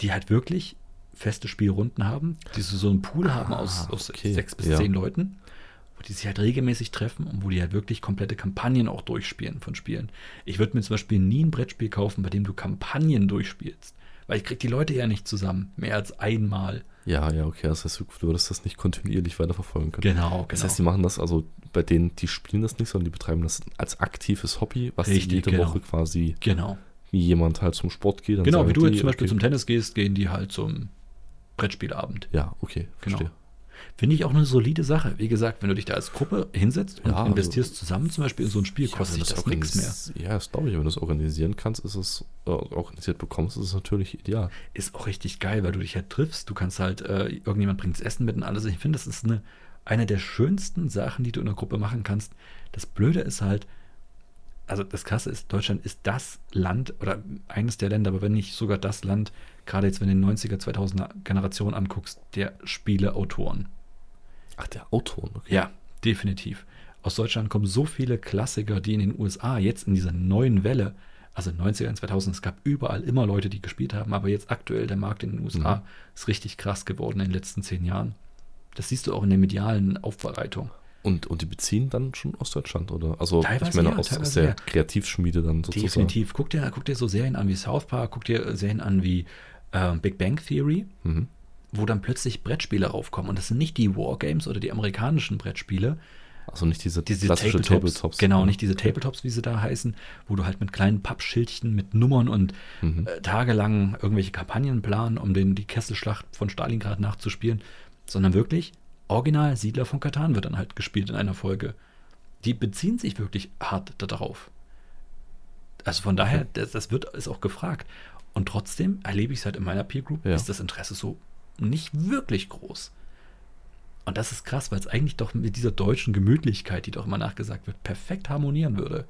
die halt wirklich feste Spielrunden haben, die so einen Pool haben aus, Ah, aus okay, sechs bis ja. zehn Leuten, wo die sich halt regelmäßig treffen und wo die halt wirklich komplette Kampagnen auch durchspielen von Spielen. Ich würde mir zum Beispiel nie ein Brettspiel kaufen, bei dem du Kampagnen durchspielst, weil ich krieg die Leute ja nicht zusammen, mehr als einmal. Ja, ja, okay. Das heißt, du würdest das nicht kontinuierlich weiterverfolgen können. Genau, genau. Das heißt, die machen das also bei denen, die spielen das nicht, sondern die betreiben das als aktives Hobby, was Richtig, jede genau. Woche quasi, genau. wie jemand halt zum Sport geht. Genau, wie du jetzt die, zum Beispiel okay, zum Tennis gehst, gehen die halt zum Brettspielabend. Ja, okay, Genau. Finde ich auch eine solide Sache. Wie gesagt, wenn du dich da als Gruppe hinsetzt und Ja, also- investierst zusammen zum Beispiel in so ein Spiel, Ja, kostet du das nichts mehr. Ja, das glaube ich. Wenn du es organisieren kannst, ist es, äh, organisiert bekommst, ist es natürlich ideal. ist auch richtig geil, weil du dich halt triffst. Du kannst halt, äh, irgendjemand bringt das Essen mit und alles. Ich finde, das ist eine, eine der schönsten Sachen, die du in der Gruppe machen kannst. Das Blöde ist halt, also das Krasse ist, Deutschland ist das Land oder eines der Länder, aber wenn nicht sogar das Land, gerade jetzt, wenn du den 90er, 2000er Generation anguckst, der Spieleautoren. Ach, der Autor. Okay. Ja, definitiv. Aus Deutschland kommen so viele Klassiker, die in den USA jetzt in dieser neuen Welle, also 90er und 2000, es gab überall immer Leute, die gespielt haben, aber jetzt aktuell der Markt in den USA Mhm. ist richtig krass geworden in den letzten zehn Jahren. Das siehst du auch in der medialen Aufbereitung. Und, und die beziehen dann schon aus Deutschland, oder? Also, ich Teilweise meine, ja, aus, aus der ja. Kreativschmiede dann sozusagen. Definitiv. Guck dir, guck dir so Serien an wie South Park, guck dir Serien an wie äh, Big Bang Theory, Mhm. Wo dann plötzlich Brettspiele raufkommen. Und das sind nicht die Wargames oder die amerikanischen Brettspiele, Also nicht diese, diese klassische Tabletops, Tabletops. Genau, Ja. nicht diese Tabletops, wie sie da heißen, wo du halt mit kleinen Pappschildchen mit Nummern und Mhm. äh, tagelang irgendwelche Kampagnen planen, um den, die Kesselschlacht von Stalingrad nachzuspielen, sondern wirklich original Siedler von Katan wird dann halt gespielt in einer Folge. Die beziehen sich wirklich hart darauf. Also von daher, das, das wird ist auch gefragt. Und trotzdem erlebe ich es halt in meiner Peer Group, Ja. ist das Interesse so nicht wirklich groß. Und das ist krass, weil es eigentlich doch mit dieser deutschen Gemütlichkeit, die doch immer nachgesagt wird, perfekt harmonieren würde.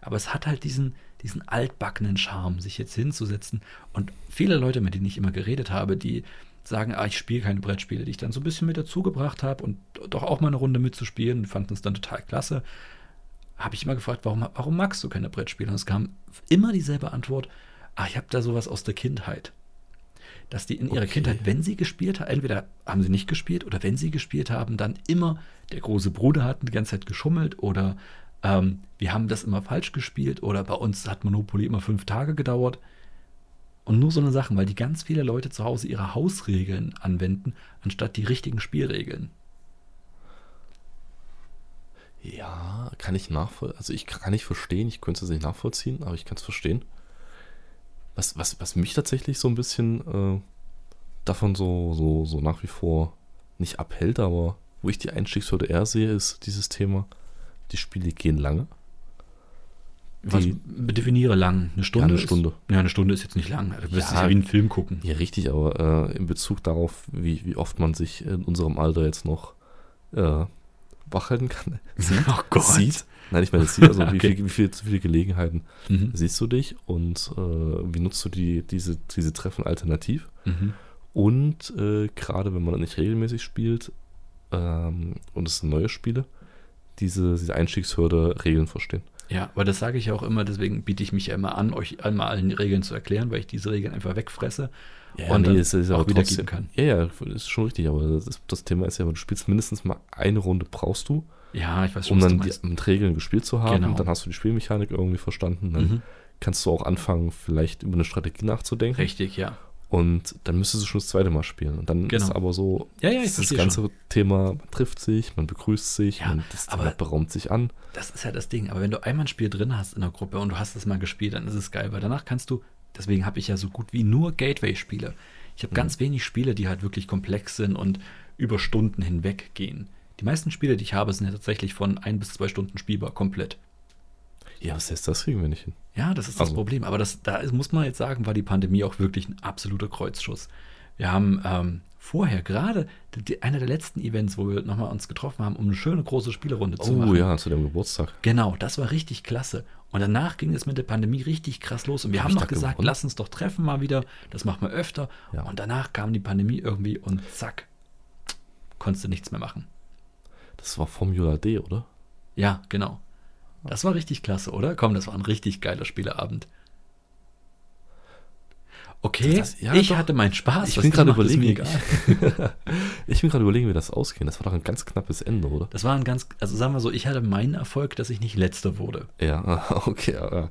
Aber es hat halt diesen, diesen altbackenen Charme, sich jetzt hinzusetzen. Und viele Leute, mit denen ich immer geredet habe, die sagen, ah, ich spiele keine Brettspiele, die ich dann so ein bisschen mit dazugebracht habe und doch auch mal eine Runde mitzuspielen, fanden es dann total klasse. Habe ich immer gefragt, warum, warum magst du keine Brettspiele? Und es kam immer dieselbe Antwort, ah, ich habe da sowas aus der Kindheit. Dass die in ihrer Okay. Kindheit, wenn sie gespielt haben, entweder haben sie nicht gespielt oder wenn sie gespielt haben, dann immer der große Bruder hat die ganze Zeit geschummelt oder ähm, wir haben das immer falsch gespielt oder bei uns hat Monopoly immer fünf Tage gedauert. Und nur so eine Sachen, weil die ganz viele Leute zu Hause ihre Hausregeln anwenden, anstatt die richtigen Spielregeln. Ja, kann ich nachvollziehen. Also ich kann nicht verstehen, ich könnte es nicht nachvollziehen, aber ich kann es verstehen. Was, was, was mich tatsächlich so ein bisschen äh, davon so, so, so nach wie vor nicht abhält, aber wo ich die Einstiegshürde eher sehe, ist dieses Thema, die Spiele gehen lange. Was definiere lang? Eine Stunde? eine ist- Stunde. ja, eine Stunde ist jetzt nicht lang. Du wirst Ja. es ja wie einen Film gucken. Ja, richtig, aber äh, in Bezug darauf, wie, wie oft man sich in unserem Alter jetzt noch äh, wachhalten kann, Oh sieht. Nein, ich meine, sieht, also wie, Okay. viel, wie, viel, wie viele Gelegenheiten Mhm. siehst du dich und äh, wie nutzt du die, diese, diese Treffen alternativ? Mhm. Und äh, gerade wenn man nicht regelmäßig spielt ähm, und es sind neue Spiele, diese, diese Einstiegshürde Regeln verstehen. Ja, aber das sage ich ja auch immer, deswegen biete ich mich ja immer an, euch einmal allen Regeln zu erklären, weil ich diese Regeln einfach wegfresse und dann es ist auch aber wiedergeben kann. Ja, ja, ist schon richtig, aber das, ist, das Thema ist ja, du spielst mindestens mal eine Runde brauchst du, Ja, ich weiß schon, um dann die, mit Regeln gespielt zu haben. Genau. Dann hast du die Spielmechanik irgendwie verstanden. Dann Mhm. kannst du auch anfangen, vielleicht über eine Strategie nachzudenken. Richtig, ja. Und dann müsstest du schon das zweite Mal spielen. Und dann Genau. ist aber so, Ja, ja, das ganze Thema, man trifft sich, man begrüßt sich, Ja, man, das aber- Thema beraumt sich an. Das ist ja das Ding. Aber wenn du einmal ein Spiel drin hast in der Gruppe und du hast es mal gespielt, dann ist es geil, weil danach kannst du, deswegen habe ich ja so gut wie nur Gateway-Spiele. Ich habe ganz wenig Spiele, die halt wirklich komplex sind und über Stunden hinweg gehen. Die meisten Spiele, die ich habe, sind ja tatsächlich von ein bis zwei Stunden spielbar, komplett. Ja, was heißt, das kriegen wir nicht hin. Ja, das ist das Also- Problem. Aber das, da muss man jetzt sagen, war die Pandemie auch wirklich ein absoluter Kreuzschuss. Wir haben ähm, vorher gerade die, einer der letzten Events, wo wir nochmal uns getroffen haben, um eine schöne große Spielerunde zu Oh machen. ja, zu deinem Geburtstag. Genau, das war richtig klasse. Und danach ging es mit der Pandemie richtig krass los. Und wir Hab haben noch gesagt, gewonnen? lass uns doch treffen mal wieder. Das machen wir öfter. Ja. Und danach kam die Pandemie irgendwie und zack, konntest du nichts mehr machen. Das war Formula D, oder? Ja, genau. Das war richtig klasse, oder? Komm, das war ein richtig geiler Spieleabend. Okay, Das- ja, ich doch. hatte meinen Spaß. Ich bin gerade überlegen. ich bin gerade überlegen, wie das ausgehen. Das war doch ein ganz knappes Ende, oder? Das war ein ganz, also sagen wir so, ich hatte meinen Erfolg, dass ich nicht letzter wurde. Ja, okay. Ja.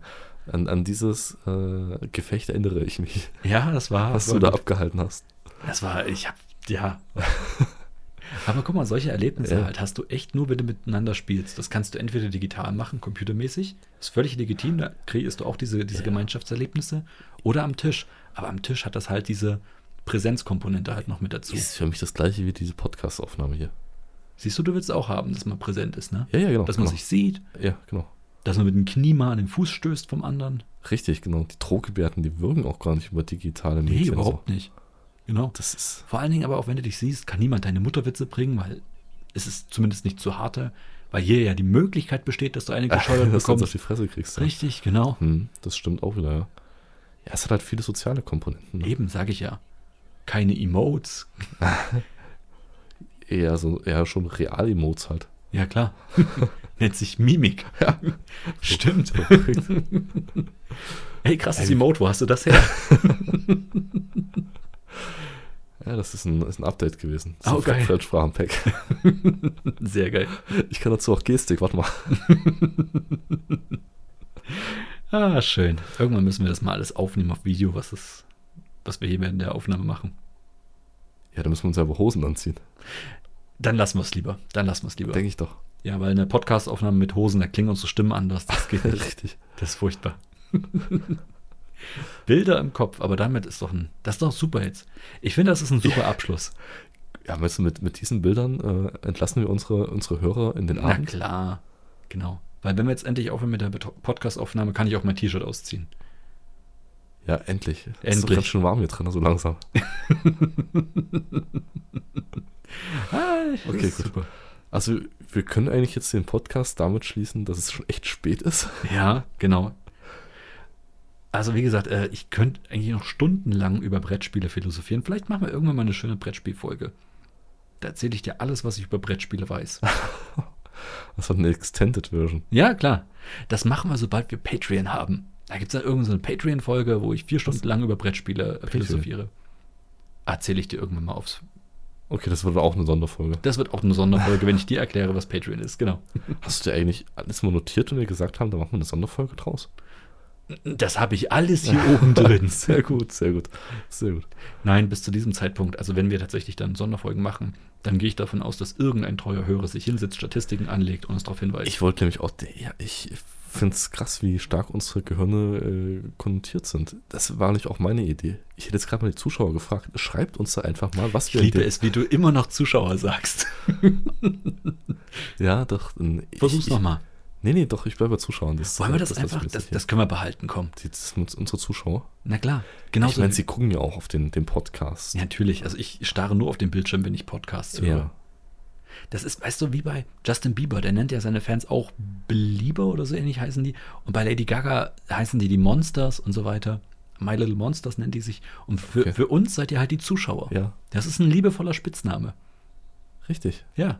An, an dieses äh, Gefecht erinnere ich mich, Ja, das war. was war du da abgehalten hast. Das war, ich hab, ja. Aber guck mal, solche Erlebnisse Ja. halt hast du echt nur, wenn du miteinander spielst. Das kannst du entweder digital machen, computermäßig. Ist völlig legitim, da kreierst du auch diese, diese Ja. Gemeinschaftserlebnisse. Oder am Tisch. Aber am Tisch hat das halt diese Präsenzkomponente halt noch mit dazu. Ist für mich das gleiche wie diese Podcast-Aufnahme hier. Siehst du, du willst auch haben, dass man präsent ist, ne? Ja, ja, genau. Dass man genau. sich sieht, Ja, genau. dass man mit dem Knie mal an den Fuß stößt vom anderen. Richtig, genau. Die Drohgebärden, die wirken auch gar nicht über digitale Nee, Medien. überhaupt nicht. Genau. Das ist. Vor allen Dingen aber auch, wenn du dich siehst, kann niemand deine Mutterwitze bringen, weil es ist zumindest nicht zu harte, weil hier ja die Möglichkeit besteht, dass du eine gescheuert dass du auf bekommst. die Fresse kriegst. Ja. Richtig, genau. Hm, das stimmt auch wieder, ja. Ja, es hat halt viele soziale Komponenten. Ne? Eben, sage ich ja. Keine Emotes. Eher so, eher schon Real-Emotes halt. Ja, klar. Nennt sich Mimik. Ja. Stimmt. hey, krasses Emote, wo hast du das her? Ja, das ist ein, ist ein Update gewesen. Oh, geil. Fremdsprachen-Pack. Sehr geil. Ich kann dazu auch Gestik, warte mal. Ah, schön. Irgendwann müssen wir das mal alles aufnehmen auf Video, was, es, was wir hier während der Aufnahme machen. Ja, da müssen wir uns selber Hosen anziehen. Dann lassen wir es lieber. Dann lassen wir es lieber. Denke ich doch. Ja, weil eine Podcast-Aufnahme mit Hosen, da klingen unsere Stimmen anders. Das geht nicht. Richtig. Das ist furchtbar. Bilder im Kopf, aber damit ist doch ein, das ist doch super jetzt. Ich finde, das ist ein super Abschluss. Ja, weißt du, mit, mit diesen Bildern äh, entlassen wir unsere, unsere Hörer in den Na Abend. klar, genau. Weil wenn wir jetzt endlich aufhören mit der Podcast-Aufnahme, kann ich auch mein T-Shirt ausziehen. Ja, endlich. Es ist Endlich. ganz schön warm hier drin, so langsam. Ah, Okay, gut. Super. Also, wir können eigentlich jetzt den Podcast damit schließen, dass es schon echt spät ist. Ja, genau. Also wie gesagt, äh, ich könnte eigentlich noch stundenlang über Brettspiele philosophieren. Vielleicht machen wir irgendwann mal eine schöne Brettspielfolge. Da erzähle ich dir alles, was ich über Brettspiele weiß. Das war eine Extended Version. Ja, klar. Das machen wir, sobald wir Patreon haben. Da gibt es dann irgendeine so eine Patreon-Folge, wo ich vier Stunden lang über Brettspiele äh, philosophiere. Erzähle ich dir irgendwann mal aufs. Okay, das wird auch eine Sonderfolge. Das wird auch eine Sonderfolge, wenn ich dir erkläre, was Patreon ist. Genau. Hast du dir eigentlich alles mal notiert und wir gesagt haben, da machen wir eine Sonderfolge draus? Das habe ich alles hier oben drin. Sehr gut, sehr gut. Sehr gut. Nein, bis zu diesem Zeitpunkt, also wenn wir tatsächlich dann Sonderfolgen machen, dann gehe ich davon aus, dass irgendein treuer Hörer sich hinsetzt, Statistiken anlegt und uns darauf hinweist. Ich wollte nämlich auch, ja, ich finde es krass, wie stark unsere Gehirne äh, konnotiert sind. Das war nicht auch meine Idee. Ich hätte jetzt gerade mal die Zuschauer gefragt, schreibt uns da einfach mal, was Ich wir liebe in es, wie du immer noch Zuschauer sagst. Ja, doch. ich- Versuch's ich- nochmal. Nee, nee, doch, ich bleibe bei Zuschauern. Das, Wollen wir das, ich einfach, das, das können wir behalten, komm. Das sind unsere Zuschauer. Na klar, genau ich meine, sie gucken ja auch auf den, den Podcast. Ja, natürlich, also ich starre nur auf den Bildschirm, wenn ich Podcasts höre. Ja. Das ist, weißt du, wie bei Justin Bieber, der nennt ja seine Fans auch Belieber oder so ähnlich heißen die. Und bei Lady Gaga heißen die die Monsters und so weiter. My Little Monsters nennen die sich. Und für, Okay. für uns seid ihr halt die Zuschauer. Ja, Das ist ein liebevoller Spitzname. richtig. Ja.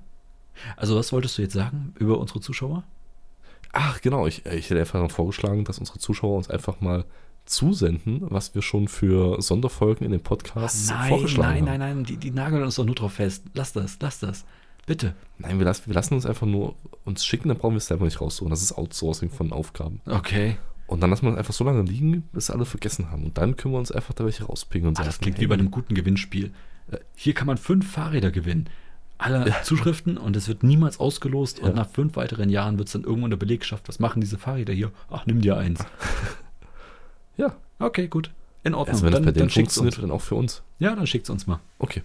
Also, was wolltest du jetzt sagen über unsere Zuschauer? Ach, genau. Ich, ich hätte einfach vorgeschlagen, dass unsere Zuschauer uns einfach mal zusenden, was wir schon für Sonderfolgen in dem Podcast nein, vorgeschlagen nein, haben. nein, nein, die, die nageln uns doch nur drauf fest. Lass das, lass das. Bitte. Nein, wir lassen, wir lassen uns einfach nur uns schicken, dann brauchen wir es selber nicht raussuchen. Das ist Outsourcing von Aufgaben. Okay. Und dann lassen wir es einfach so lange liegen, bis alle vergessen haben. Und dann können wir uns einfach da welche rauspicken und Ah, sagen, das klingt hey, wie bei einem guten Gewinnspiel. Äh, Hier kann man fünf Fahrräder gewinnen. Alle Zuschriften und es wird niemals ausgelost und Ja. nach fünf weiteren Jahren wird es dann irgendwo in der Belegschaft. Was machen diese Fahrräder hier? Ach, nimm dir eins. Ja, Okay, gut. In Ordnung. also wenn das bei schickt's funktioniert, uns. dann auch für uns. Ja, dann schickt's uns mal. Okay.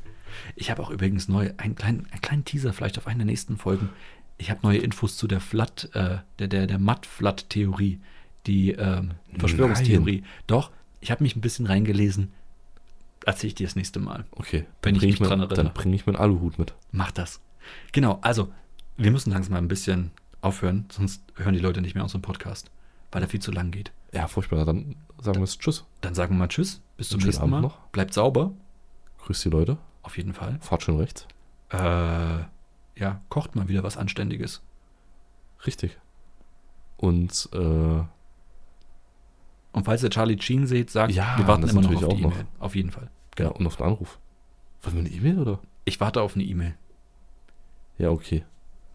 Ich habe auch übrigens neu einen kleinen, einen kleinen Teaser vielleicht auf eine der nächsten Folgen. Ich habe neue Infos zu der Flat, äh, der, der, der Matt-Flat-Theorie, die ähm, Verschwörungstheorie. Doch, ich habe mich ein bisschen reingelesen. Erzähle ich dir das nächste Mal. Okay. Wenn ich mich mir, dran erinnere. Dann bringe ich meinen Aluhut mit. Mach das. Genau, also, wir müssen langsam mal ein bisschen aufhören, sonst hören die Leute nicht mehr unseren Podcast, weil er viel zu lang geht. Ja, furchtbar. Dann sagen wir jetzt Tschüss. Dann sagen wir mal Tschüss, bis zum nächsten Abend Mal. noch. Bleibt sauber, Grüß die Leute. auf jeden Fall. Fahrt schön rechts. Äh, ja, kocht mal wieder was Anständiges. Richtig. Und äh, Und falls ihr Charlie Sheen seht, sagt, Ja, wir warten immer noch auf die. E-Mail. Auf jeden Fall. ja, und auf einen Anruf. Wollen wir eine E-Mail oder? Ich warte auf eine E-Mail. Ja, okay.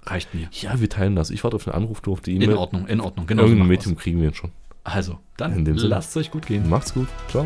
Reicht mir. Ja, wir teilen das. Ich warte auf den Anruf, du auf die In E-Mail. Ordnung, in Ordnung. Genau Irgendein Medium wir's. kriegen wir schon. Also, dann In lasst es euch gut gehen. Macht's gut. Ciao.